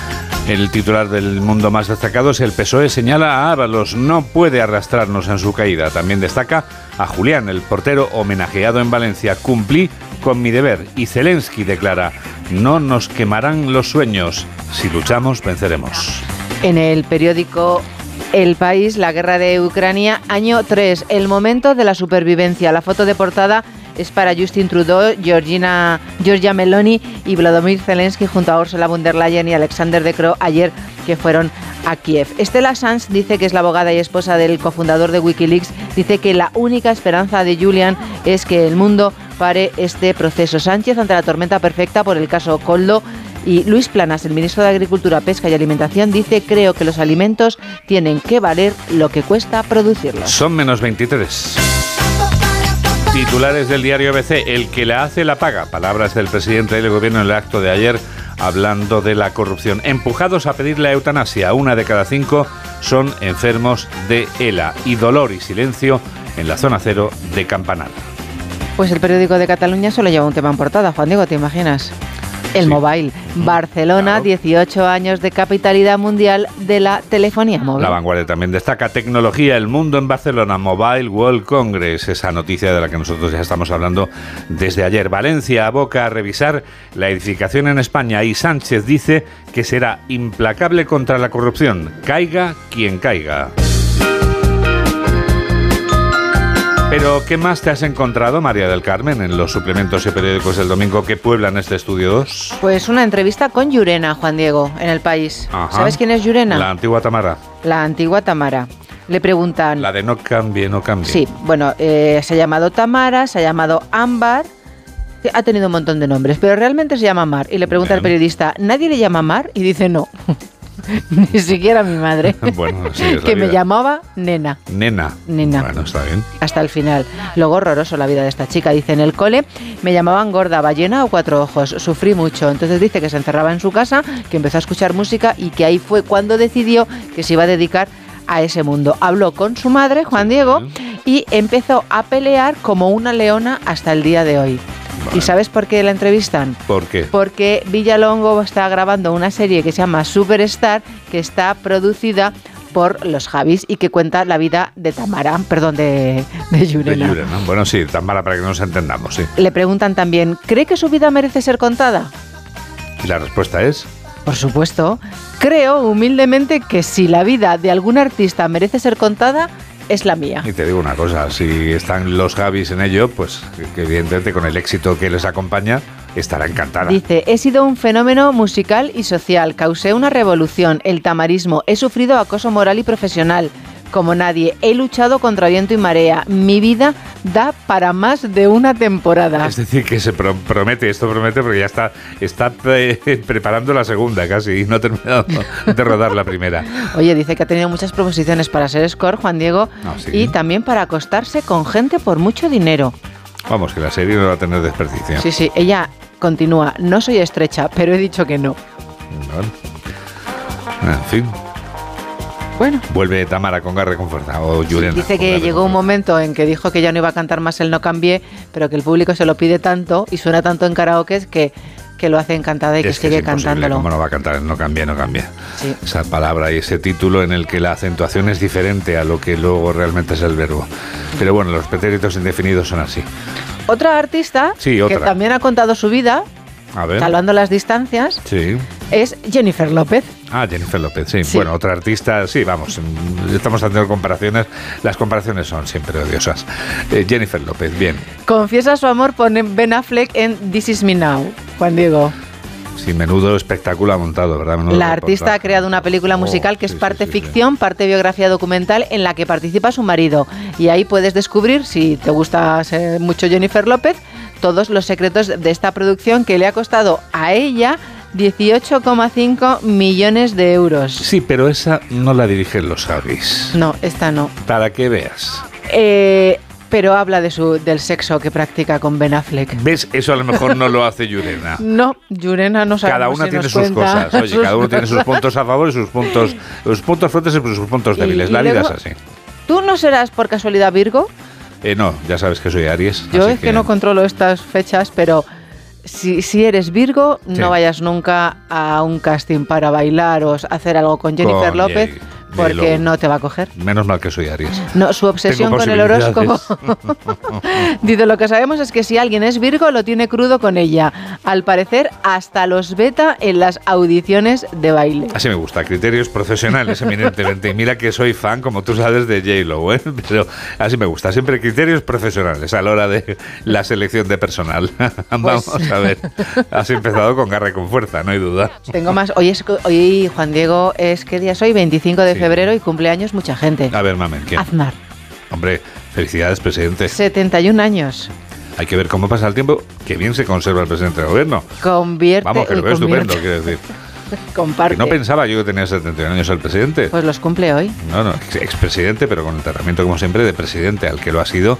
El titular del mundo más destacado es el PSOE señala a Ábalos, no puede arrastrarnos en su caída. También destaca a Julián, el portero homenajeado en Valencia. Cumplí con mi deber. Y Zelensky declara, no nos quemarán los sueños. Si luchamos, venceremos. En el periódico el país, la guerra de Ucrania, año 3, el momento de la supervivencia. La foto de portada es para Justin Trudeau, Georgina, Georgia Meloni y Vladimir Zelensky junto a Ursula von der Leyen y Alexander De Croo ayer que fueron a Kiev. Estela Sanz dice que es la abogada y esposa del cofundador de Wikileaks, dice que la única esperanza de Julian es que el mundo pare este proceso. Sánchez ante la tormenta perfecta por el caso Coldo y Luis Planas, el ministro de Agricultura, Pesca y Alimentación, dice creo que los alimentos tienen que valer lo que cuesta producirlos. Son menos 23. Titulares del diario ABC, el que la hace la paga. Palabras del presidente del gobierno en el acto de ayer hablando de la corrupción. Empujados a pedir la eutanasia, una de cada cinco son enfermos de ELA y dolor y silencio en la zona cero de Campanar. Pues el periódico de Cataluña solo lleva un tema en portada, Juan Diego, ¿te imaginas? El mobile. Barcelona, 18 años de capitalidad mundial de la telefonía móvil. La vanguardia también destaca tecnología, el mundo en Barcelona, Mobile World Congress, esa noticia de la que nosotros ya estamos hablando desde ayer. Valencia aboca a revisar la edificación en España y Sánchez dice que será implacable contra la corrupción, caiga quien caiga. Pero, ¿qué más te has encontrado, María del Carmen, en los suplementos y periódicos del domingo que pueblan este estudio 2? Pues una entrevista con Llurena, Juan Diego, en el país. Ajá. ¿Sabes quién es Llurena? La antigua Tamara. La antigua Tamara. Le preguntan... La de no cambie, no cambie. Sí, bueno, eh, se ha llamado Tamara, se ha llamado Ámbar, ha tenido un montón de nombres, pero realmente se llama Mar. Y le pregunta al periodista, ¿nadie le llama Mar? Y dice no. <laughs> Ni siquiera mi madre. <laughs> bueno, es que me llamaba Nena. Nena. Nena. Bueno, está bien. Hasta el final. Luego horroroso la vida de esta chica. Dice, en el cole me llamaban gorda, ballena o cuatro ojos. Sufrí mucho. Entonces dice que se encerraba en su casa, que empezó a escuchar música y que ahí fue cuando decidió que se iba a dedicar a ese mundo. Habló con su madre, Juan Diego, y empezó a pelear como una leona hasta el día de hoy. ¿Y sabes por qué la entrevistan? ¿Por qué? Porque Villalongo está grabando una serie que se llama Superstar, que está producida por los Javis y que cuenta la vida de Tamara, perdón, de, de De Llurena. Llurena. Bueno, sí, Tamara, para que nos entendamos, sí. Le preguntan también, ¿cree que su vida merece ser contada? Y la respuesta es... Por supuesto. Creo humildemente que si la vida de algún artista merece ser contada, es la mía. Y te digo una cosa, si están los Javis en ello, pues que evidentemente con el éxito que les acompaña, estará encantada. Dice, he sido un fenómeno musical y social, causé una revolución, el tamarismo, he sufrido acoso moral y profesional como nadie, he luchado contra viento y marea, mi vida da para más de una temporada. Es decir, que se pro- promete, esto promete porque ya está, está <laughs> preparando la segunda casi y no ha terminado de rodar la primera. Oye, dice que ha tenido muchas proposiciones para ser score, Juan Diego, Ah, sí. y también para acostarse con gente por mucho dinero. Vamos, que la serie no va a tener desperdicio. Sí, sí, ella continúa, no soy estrecha, pero he dicho que no. Bueno. En fin. Bueno. Vuelve Tamara con Garre con fuerza o Yurena. Dice con que llegó un momento en que dijo que ya no iba a cantar más el No Cambié, pero que el público se lo pide tanto y suena tanto en karaoke que, que lo hace encantada y que Es que sigue es cantándolo. ¿Cómo no va a cantar? No cambia, no cambia. Sí. Esa palabra y ese título en el que la acentuación es diferente a lo que luego realmente es el verbo. Pero bueno, los pretéritos indefinidos son así. Otra artista Sí, que también ha contado su vida, A ver. salvando las distancias, Sí. es Jennifer López. Ah, Jennifer López, sí. Sí. Bueno, otra artista, sí, vamos, estamos haciendo comparaciones. Las comparaciones son siempre odiosas. Eh, Jennifer López, bien. Confiesa su amor por Ben Affleck en This Is Me Now, Juan Diego. Sí, menudo espectáculo ha montado, ¿verdad? Menudo La artista ha creado una película Oh, musical que es sí, parte sí, sí, sí. ficción, parte biografía documental en la que participa su marido. Y ahí puedes descubrir, si te gusta mucho Jennifer López, todos los secretos de esta producción que le ha costado a ella 18,5 millones de euros. Sí, pero esa no la dirigen los Agis. No, esta no. Para que veas. Eh, pero habla de su, del sexo que practica con Ben Affleck. ¿Ves? Eso a lo mejor no lo hace Yurena. <laughs> No, Yurena no sabe Cada una tiene sus cosas. Oye, cada uno tiene sus puntos a favor y sus puntos, sus puntos fuertes y sus puntos débiles. y La vida luego- es así. ¿Tú no serás por casualidad Virgo? Eh, no, ya sabes que soy Aries. Yo es que... no controlo estas fechas, pero si, si eres Virgo, Sí. no vayas nunca a un casting para bailar o hacer algo con Jennifer Con López, porque no te va a coger. Menos mal que soy Aries. No, su obsesión con el horóscopo. <laughs> Dice, lo que sabemos es que si alguien es Virgo, lo tiene crudo con ella. Al parecer, hasta los beta en las audiciones de baile. Así me gusta, criterios profesionales eminentemente. Y mira que soy fan, como tú sabes, de J-Lo, ¿eh? pero así me gusta. Siempre criterios profesionales a la hora de la selección de personal. <laughs> Vamos Pues a ver. Has empezado con garra y con fuerza, no hay duda. Tengo más. Hoy, es, hoy Juan Diego, es ¿qué día es hoy? 25 de febrero y cumpleaños mucha gente. A ver, mamen, ¿quién? Aznar, Hombre, felicidades, presidente. 71 años. Hay que ver cómo pasa el tiempo. Que bien se conserva el presidente del gobierno. Convierte. Vamos, que lo veo estupendo, quiero decir. <laughs> Comparte. Que no pensaba yo que tenía 71 años el presidente. Pues los cumple hoy. No, no, ex- expresidente, pero con el tratamiento, como siempre, de presidente. Al que lo ha sido,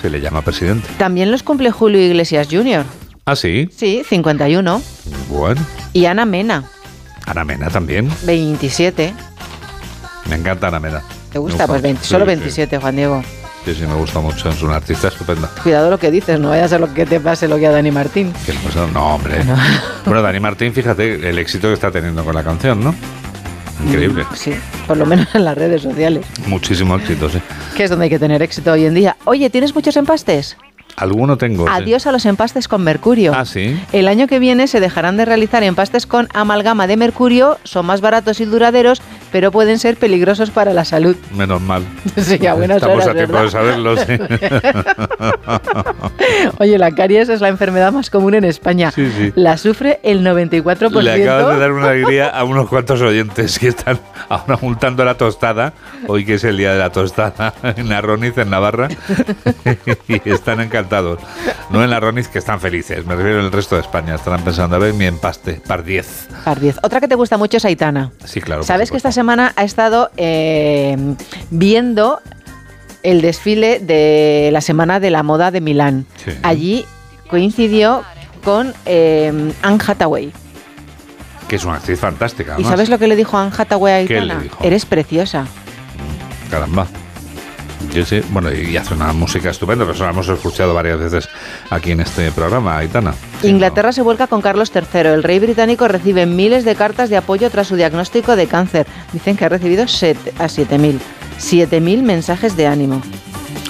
se le llama presidente. También los cumple Julio Iglesias Jr. Ah, sí. Sí, 51. Bueno. Y Ana Mena, Ana Mena también. 27. Me encanta Ana Mena. ¿Te gusta? Pues 20, Sí, solo sí. 27, Juan Diego. Sí, sí, me gusta mucho. Es una artista estupenda. Cuidado lo que dices, no vaya a ser lo que te pase lo que a Dani Martín. ¿Qué le pasa? No, hombre. Bueno, Dani Martín, fíjate el éxito que está teniendo con la canción, ¿no? Increíble. Mm, Sí, por lo menos en las redes sociales, Muchísimo éxito, sí. que es donde hay que tener éxito hoy en día. Oye, ¿tienes muchos empastes? Alguno tengo. sí. Adiós a los empastes con mercurio. Ah, sí. El año que viene se dejarán de realizar empastes con amalgama de mercurio, son más baratos y duraderos, pero pueden ser peligrosos para la salud. Menos mal. <laughs> Sí, a buenas Estamos horas, a tiempo de saberlo, sí. <laughs> Oye, la caries es la enfermedad más común en España. Sí, sí. La sufre el 94%. Le acabas de dar una <laughs> alegría a unos cuantos oyentes que están ahora multando la tostada, hoy que es el día de la tostada en Arroniz, en Navarra, y están encantados. No en Arroniz, que están felices, me refiero al resto de España, estarán pensando, a ver, mi empaste, par 10. Par 10. Otra que te gusta mucho es Aitana. Sí, claro. Sabes que esta semana ha estado eh, viendo el desfile de la Semana de la Moda de Milán. Sí. Allí coincidió con eh, Anne Hathaway. Que es una actriz fantástica, ¿Y sabes lo que le dijo Anne Hathaway a ¿Qué Aitana? Eres preciosa. Caramba. Yo sé, bueno, y hace una música estupenda, pero eso la hemos escuchado varias veces aquí en este programa, Aitana. Inglaterra se vuelca con Carlos III. El rey británico recibe miles de cartas de apoyo tras su diagnóstico de cáncer. Dicen que ha recibido set- a 7.000. 7.000 mensajes de ánimo.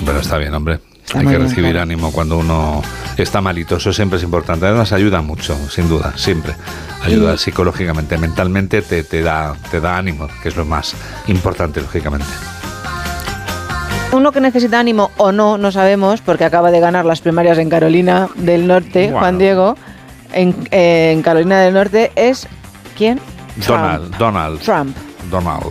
Pero está bien, hombre. Está Hay que bien, recibir claro. ánimo cuando uno está malito, eso siempre es importante. Además ayuda mucho, sin duda, siempre. Ayuda Y- psicológicamente, mentalmente te, te, da, te da ánimo, que es lo más importante, lógicamente. Uno que necesita ánimo o no, no sabemos, porque acaba de ganar las primarias en Carolina del Norte, Bueno. Juan Diego. en, en Carolina del Norte es ¿quién? Donald, Donald. Trump. Donald.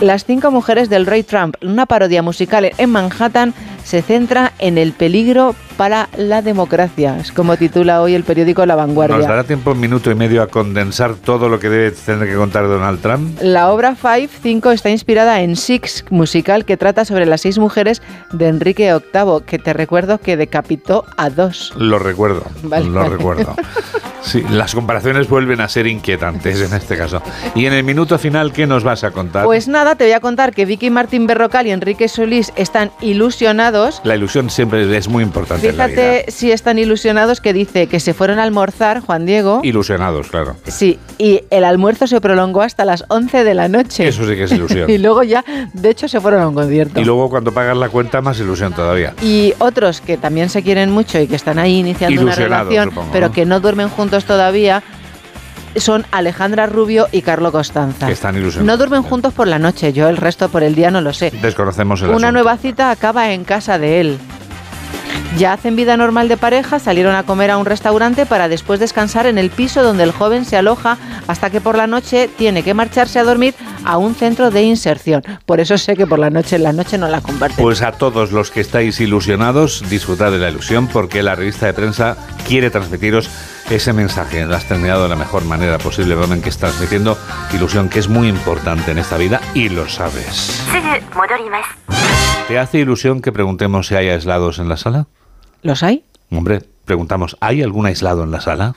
Las cinco mujeres del rey Trump, una parodia musical en Manhattan, se centra en el peligro para la democracia. Es como titula hoy el periódico La Vanguardia. ¿Nos dará tiempo un minuto y medio a condensar todo lo que debe tener que contar Donald Trump? La obra Five 5 está inspirada en Six, musical que trata sobre las seis mujeres de Enrique VIII, que te recuerdo que decapitó a dos. Lo recuerdo, Vale, lo recuerdo. <laughs> Sí, las comparaciones vuelven a ser inquietantes en este caso. Y en el minuto final, ¿qué nos vas a contar? Pues nada, te voy a contar que Vicky Martín Berrocal y Enrique Solís están ilusionados. La ilusión siempre es muy importante. Fíjate si están ilusionados que dice que se fueron a almorzar, Juan Diego. Ilusionados, claro. Sí, y el almuerzo se prolongó hasta las 11 de la noche. Eso sí que es ilusión. <laughs> y luego ya, de hecho, se fueron a un concierto. Y luego cuando pagas la cuenta, más ilusión todavía. Y otros que también se quieren mucho y que están ahí iniciando una relación, supongo, pero ¿no? que no duermen juntos todavía, son Alejandra Rubio y Carlo Costanza. Que están ilusionados. No duermen juntos por la noche, yo el resto por el día no lo sé. Desconocemos el Una asunto. nueva cita acaba en casa de él. Ya hacen vida normal de pareja, salieron a comer a un restaurante para después descansar en el piso donde el joven se aloja hasta que por la noche tiene que marcharse a dormir a un centro de inserción. Por eso sé que por la noche en la noche no la comparten. Pues a todos los que estáis ilusionados, disfrutad de la ilusión porque la revista de prensa quiere transmitiros ese mensaje. Lo has terminado de la mejor manera posible, Ronen, que estás transmitiendo ilusión, que es muy importante en esta vida y lo sabes. ¿Te hace ilusión que preguntemos si hay aislados en la sala? ¿Los hay? Hombre, preguntamos, ¿hay algún aislado en la sala?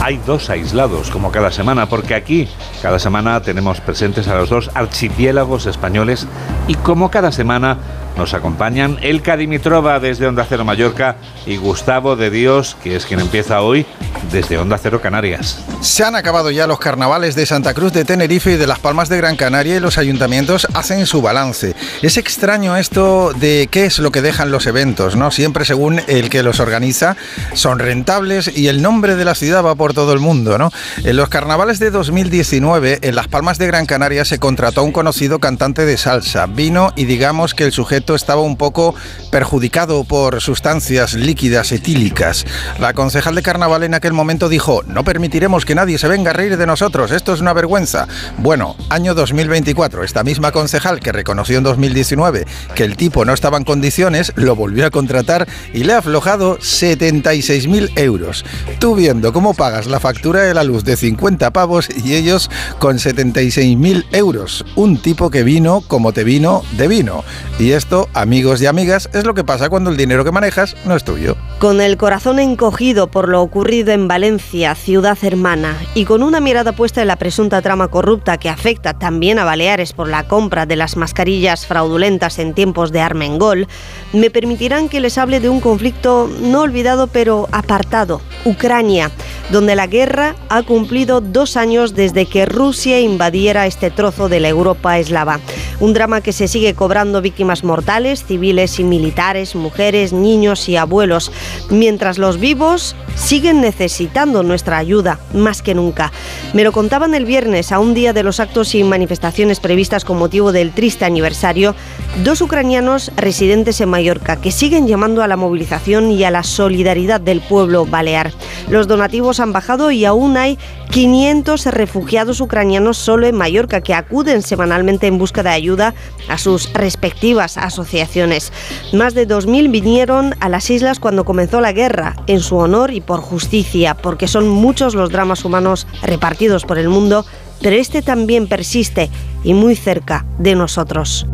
Hay dos aislados, como cada semana, porque aquí cada semana tenemos presentes a los dos archipiélagos españoles y como cada semana nos acompañan Elka Dimitrova desde Onda Cero Mallorca y Gustavo de Dios, que es quien empieza hoy desde Onda Cero Canarias. Se han acabado ya los carnavales de Santa Cruz de Tenerife y de Las Palmas de Gran Canaria y los ayuntamientos hacen su balance. Es extraño esto de qué es lo que dejan los eventos, ¿no? Siempre según el que los organiza son rentables y el nombre de la ciudad va por todo el mundo, ¿no? En los carnavales de 2019 en Las Palmas de Gran Canaria se contrató un conocido cantante de salsa. Vino y digamos que el sujeto estaba un poco perjudicado por sustancias etílicas. La concejal de carnaval en aquel momento dijo, no permitiremos que nadie se venga a reír de nosotros, esto es una vergüenza. Bueno, año 2024, esta misma concejal que reconoció en 2019 que el tipo no estaba en condiciones, lo volvió a contratar y le ha aflojado 76.000 euros. Tú viendo cómo pagas la factura de la luz de 50 pavos y ellos con 76.000 euros. Un tipo que vino como te vino de vino. Y esto, amigos y amigas, es lo que pasa cuando el dinero que manejas no es tuyo. Con el corazón encogido por lo ocurrido en Valencia, ciudad hermana, y con una mirada puesta en la presunta trama corrupta que afecta también a Baleares por la compra de las mascarillas fraudulentas en tiempos de Armengol, me permitirán que les hable de un conflicto no olvidado pero apartado, Ucrania, donde la guerra ha cumplido dos años desde que Rusia invadiera este trozo de la Europa eslava. Un drama que se sigue cobrando víctimas mortales, civiles y militares, mujeres, niños y abuelos, mientras los vivos siguen necesitando nuestra ayuda más que nunca. Me lo contaban el viernes, a un día de los actos y manifestaciones previstas con motivo del triste aniversario, dos ucranianos residentes en Mallorca que siguen llamando a la movilización y a la solidaridad del pueblo balear. Los donativos han bajado y aún hay 500 refugiados ucranianos solo en Mallorca que acuden semanalmente en busca de ayuda a sus respectivas asociaciones. Más de 2.000 vinieron a las islas cuando comenzó la guerra, en su honor y por justicia, porque son muchos los dramas humanos repartidos por el mundo, pero este también persiste y muy cerca de nosotros.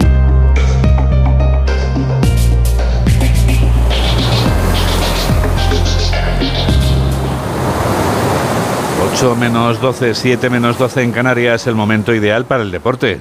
Ocho menos 12, 7 menos 12 en Canarias, el momento ideal para el deporte.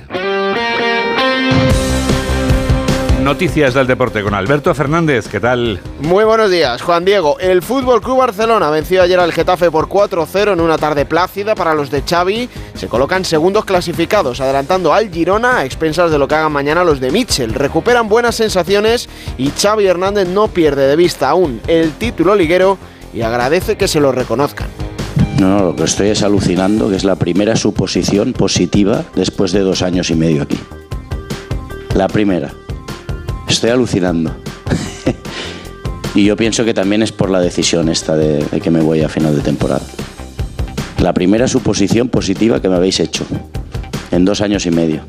Noticias del deporte con Alberto Fernández, ¿qué tal? Muy buenos días, Juan Diego. El Fútbol Club Barcelona venció ayer al Getafe por 4-0 en una tarde plácida para los de Xavi. Se colocan segundos clasificados, adelantando al Girona a expensas de lo que hagan mañana los de Mitchell. Recuperan buenas sensaciones y Xavi Hernández no pierde de vista aún el título liguero y agradece que se lo reconozcan. No, no, lo que estoy es alucinando, que es la primera suposición positiva después de dos años y medio aquí. La primera. Estoy alucinando. <laughs> y yo pienso que también es por la decisión esta de, que me voy a final de temporada. La primera suposición positiva que me habéis hecho en dos años y medio.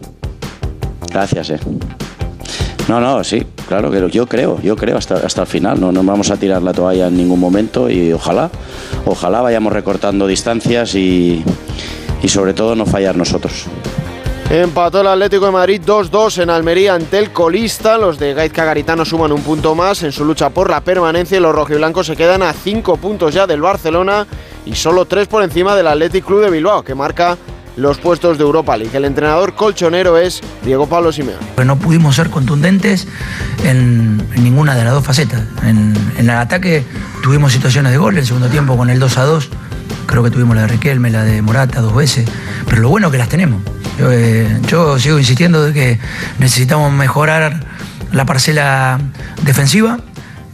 Gracias, eh. No, no, sí, claro que yo creo, yo creo hasta, hasta el final. No, no vamos a tirar la toalla en ningún momento y ojalá, ojalá vayamos recortando distancias y, y sobre todo no fallar nosotros. Empató el Atlético de Madrid 2-2 en Almería ante el colista. Los de Gaizka Garitano suman un punto más en su lucha por la permanencia y los rojiblancos se quedan a 5 puntos ya del Barcelona y solo 3 por encima del Athletic Club de Bilbao, que marca los puestos de Europa League. El entrenador colchonero es Diego Pablo Simeone. Pues no pudimos ser contundentes en, ninguna de las dos facetas. En, el ataque tuvimos situaciones de gol en el segundo tiempo con el 2 a 2. Creo que tuvimos la de Riquelme, la de Morata dos veces. Pero lo bueno es que las tenemos. Yo, eh, sigo insistiendo de que necesitamos mejorar la parcela defensiva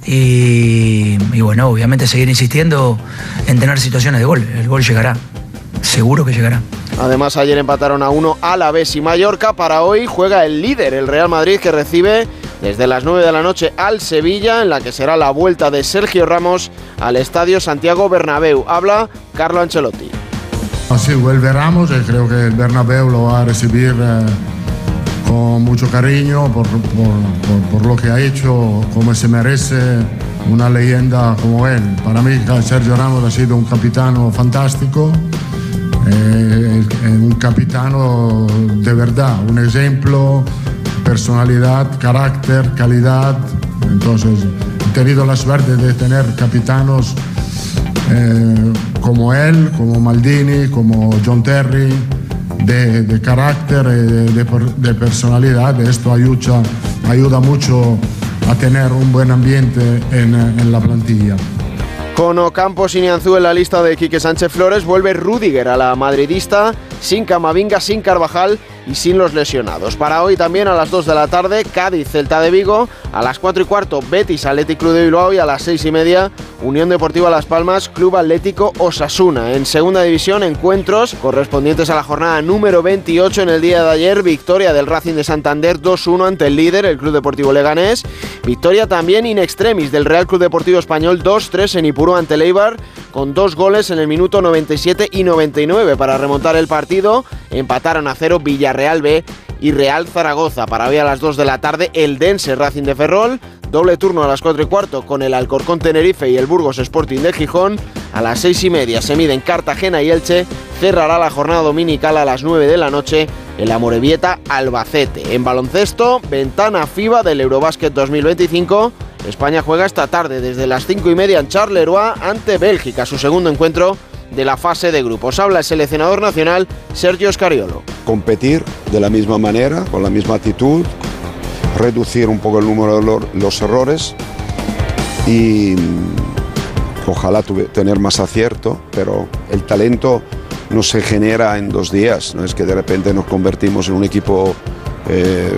y, bueno, obviamente seguir insistiendo en tener situaciones de gol. El gol llegará, seguro que llegará. Además, ayer empataron a uno a la vez y Mallorca. Para hoy juega el líder, el Real Madrid, que recibe desde las 9 de la noche al Sevilla, en la que será la vuelta de Sergio Ramos al Estadio Santiago Bernabéu. Habla Carlo Ancelotti. Sí, vuelve Ramos y creo que el Bernabéu lo va a recibir eh, con mucho cariño por, lo que ha hecho, como se merece una leyenda como él. Para mí Sergio Ramos ha sido un capitano fantástico, eh, un capitano de verdad, un ejemplo, personalidad, carácter, calidad. Entonces, he tenido la suerte de tener capitanos eh, como él, como Maldini, como John Terry, de, carácter, de, de, de, personalidad. Esto ayuda, ayuda mucho a tener un buen ambiente en, en la plantilla. Con Ocampos y Nianzú en la lista de Quique Sánchez Flores, vuelve Rudiger a la madridista, sin Camavinga, sin Carvajal y sin los lesionados. Para hoy también a las 2 de la tarde, Cádiz, Celta de Vigo, a las 4 y cuarto, Betis, Athletic Club de Bilbao. Y a las 6 y media, Unión Deportiva Las Palmas, Club Atlético Osasuna. En segunda división, encuentros correspondientes a la jornada número 28 en el día de ayer, victoria del Racing de Santander 2-1 ante el líder, el Club Deportivo Leganés, victoria también in extremis del Real Club Deportivo Español 2-3 en Ipurú ante el Eibar, con dos goles en el minuto 97 y 99 para remontar el partido, empataron a cero Villarreal B y Real Zaragoza. Para hoy a las 2 de la tarde, el Dense Racing de Ferrol. Doble turno a las 4 y cuarto con el Alcorcón Tenerife y el Burgos Sporting de Gijón. A las 6 y media se miden Cartagena y Elche. Cerrará la jornada dominical a las 9 de la noche el Amorebieta Albacete. En baloncesto, ventana FIBA del Eurobásquet 2025. España juega esta tarde desde las 5 y media en Charleroi ante Bélgica, su segundo encuentro de la fase de grupos. Habla el seleccionador nacional Sergio Scariolo. Competir de la misma manera, con la misma actitud, reducir un poco el número de los errores y ojalá tener más acierto, pero el talento no se genera en dos días, no es que de repente nos convertimos en un equipo eh,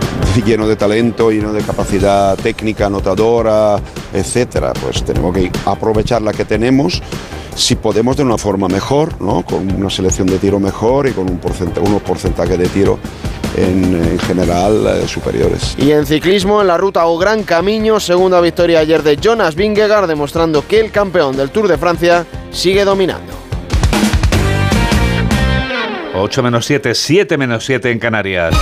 <laughs> lleno de talento, lleno de capacidad técnica, anotadora, etcétera. Pues tenemos que aprovechar la que tenemos si podemos de una forma mejor, ¿no? con una selección de tiro mejor y con un porcentaje, unos porcentajes de tiro en, en general eh, superiores. Y en ciclismo, en la ruta o Gran Camino, segunda victoria ayer de Jonas Vingegaard, demostrando que el campeón del Tour de Francia sigue dominando. 8 menos 7, 7 menos 7 en Canarias.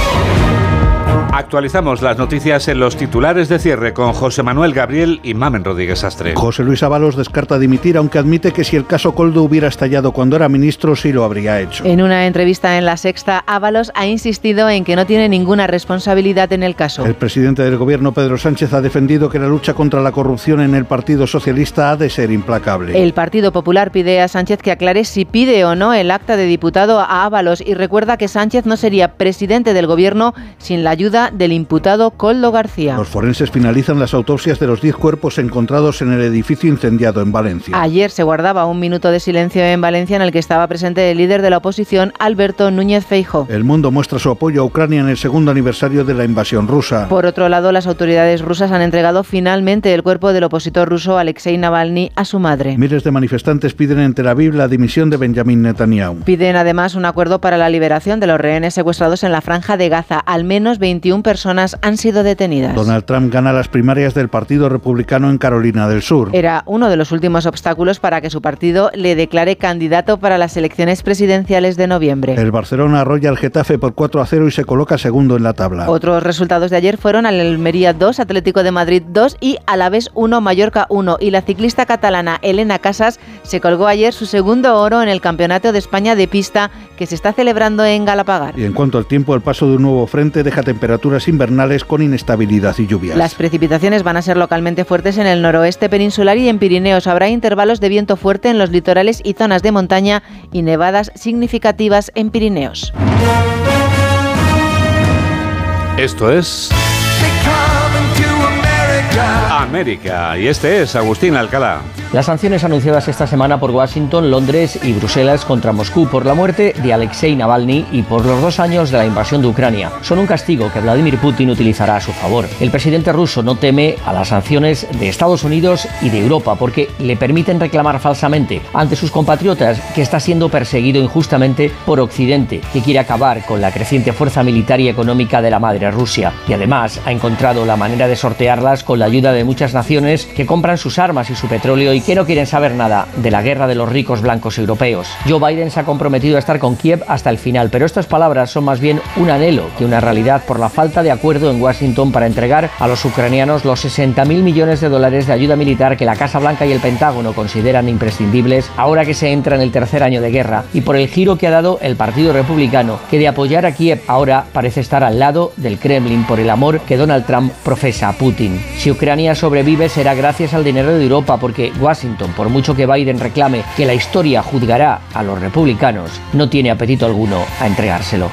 Actualizamos las noticias en los titulares de cierre con José Manuel Gabriel y Mamen Rodríguez Astre. José Luis Ábalos descarta dimitir, aunque admite que si el caso Coldo hubiera estallado cuando era ministro, sí lo habría hecho. En una entrevista en La Sexta, Ábalos ha insistido en que no tiene ninguna responsabilidad en el caso. El presidente del gobierno, Pedro Sánchez, ha defendido que la lucha contra la corrupción en el Partido Socialista ha de ser implacable. El Partido Popular pide a Sánchez que aclare si pide o no el acta de diputado a Ábalos y recuerda que Sánchez no sería presidente del gobierno sin la ayuda del imputado Coldo García. Los forenses finalizan las autopsias de los 10 cuerpos encontrados en el edificio incendiado en Valencia. Ayer se guardaba un minuto de silencio en Valencia en el que estaba presente el líder de la oposición, Alberto Núñez Feijo. El mundo muestra su apoyo a Ucrania en el segundo aniversario de la invasión rusa. Por otro lado, las autoridades rusas han entregado finalmente el cuerpo del opositor ruso Alexei Navalny a su madre. Miles de manifestantes piden en Tel Aviv la dimisión de Benjamin Netanyahu. Piden además un acuerdo para la liberación de los rehenes secuestrados en la franja de Gaza. Al menos 21 21 personas han sido detenidas. Donald Trump gana las primarias del Partido Republicano en Carolina del Sur. Era uno de los últimos obstáculos para que su partido le declare candidato para las elecciones presidenciales de noviembre. El Barcelona arrolla al Getafe por 4 a 0 y se coloca segundo en la tabla. Otros resultados de ayer fueron al Almería 2, Atlético de Madrid 2 y Alavés 1, Mallorca 1. Y la ciclista catalana Elena Casas se colgó ayer su segundo oro en el Campeonato de España de pista que se está celebrando en Galapagar. Y en cuanto al tiempo, el paso de un nuevo frente deja temperaturas invernales con inestabilidad y lluvias. Las precipitaciones van a ser localmente fuertes en el noroeste peninsular y en Pirineos. Habrá intervalos de viento fuerte en los litorales y zonas de montaña y nevadas significativas en Pirineos. Esto es América y este es Agustín Alcalá. Las sanciones anunciadas esta semana por Washington, Londres y Bruselas contra Moscú por la muerte de Alexei Navalny y por los dos años de la invasión de Ucrania son un castigo que Vladimir Putin utilizará a su favor. El presidente ruso no teme a las sanciones de Estados Unidos y de Europa porque le permiten reclamar falsamente ante sus compatriotas que está siendo perseguido injustamente por Occidente, que quiere acabar con la creciente fuerza militar y económica de la madre Rusia. Y además ha encontrado la manera de sortearlas con la ayuda de muchas naciones que compran sus armas y su petróleo y que no quieren saber nada de la guerra de los ricos blancos europeos. Joe Biden se ha comprometido a estar con Kiev hasta el final, pero estas palabras son más bien un anhelo que una realidad por la falta de acuerdo en Washington para entregar a los ucranianos los 60 mil millones de dólares de ayuda militar que la Casa Blanca y el Pentágono consideran imprescindibles ahora que se entra en el tercer año de guerra y por el giro que ha dado el Partido Republicano, que de apoyar a Kiev ahora parece estar al lado del Kremlin por el amor que Donald Trump profesa a Putin. Si Ucrania sobrevive será gracias al dinero de Europa porque Washington, por mucho que Biden reclame que la historia juzgará a los republicanos, no tiene apetito alguno a entregárselo.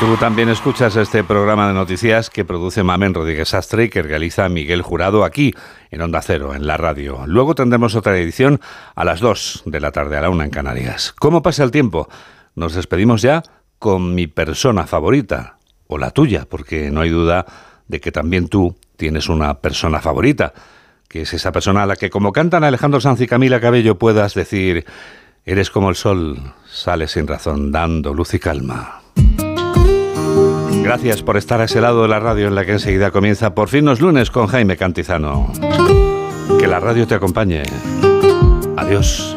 Tú también escuchas este programa de noticias que produce Mamen Rodríguez Astre y que realiza Miguel Jurado aquí en Onda Cero, en la radio. Luego tendremos otra edición a las 2 de la tarde, a la 1 en Canarias. ¿Cómo pasa el tiempo? Nos despedimos ya con mi persona favorita, o la tuya, porque no hay duda de que también tú tienes una persona favorita, que es esa persona a la que, como cantan Alejandro Sanz y Camila Cabello, puedas decir, eres como el sol, sales sin razón, dando luz y calma. Gracias por estar a ese lado de la radio en la que enseguida comienza Por fin los lunes con Jaime Cantizano. Que la radio te acompañe. Adiós.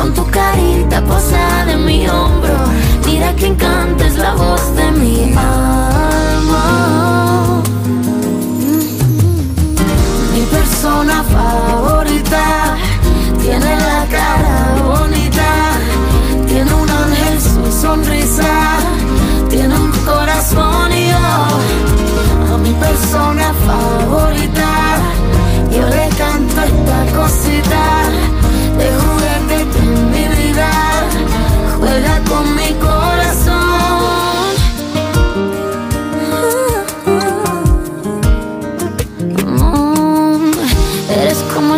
con tu carita posada en mi hombro. Mira que encanta es la voz de mi alma. Mi persona favorita tiene la cara bonita, tiene un ángel su sonrisa, tiene un corazón y yo a mi persona favorita yo le canto esta cosita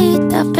Yo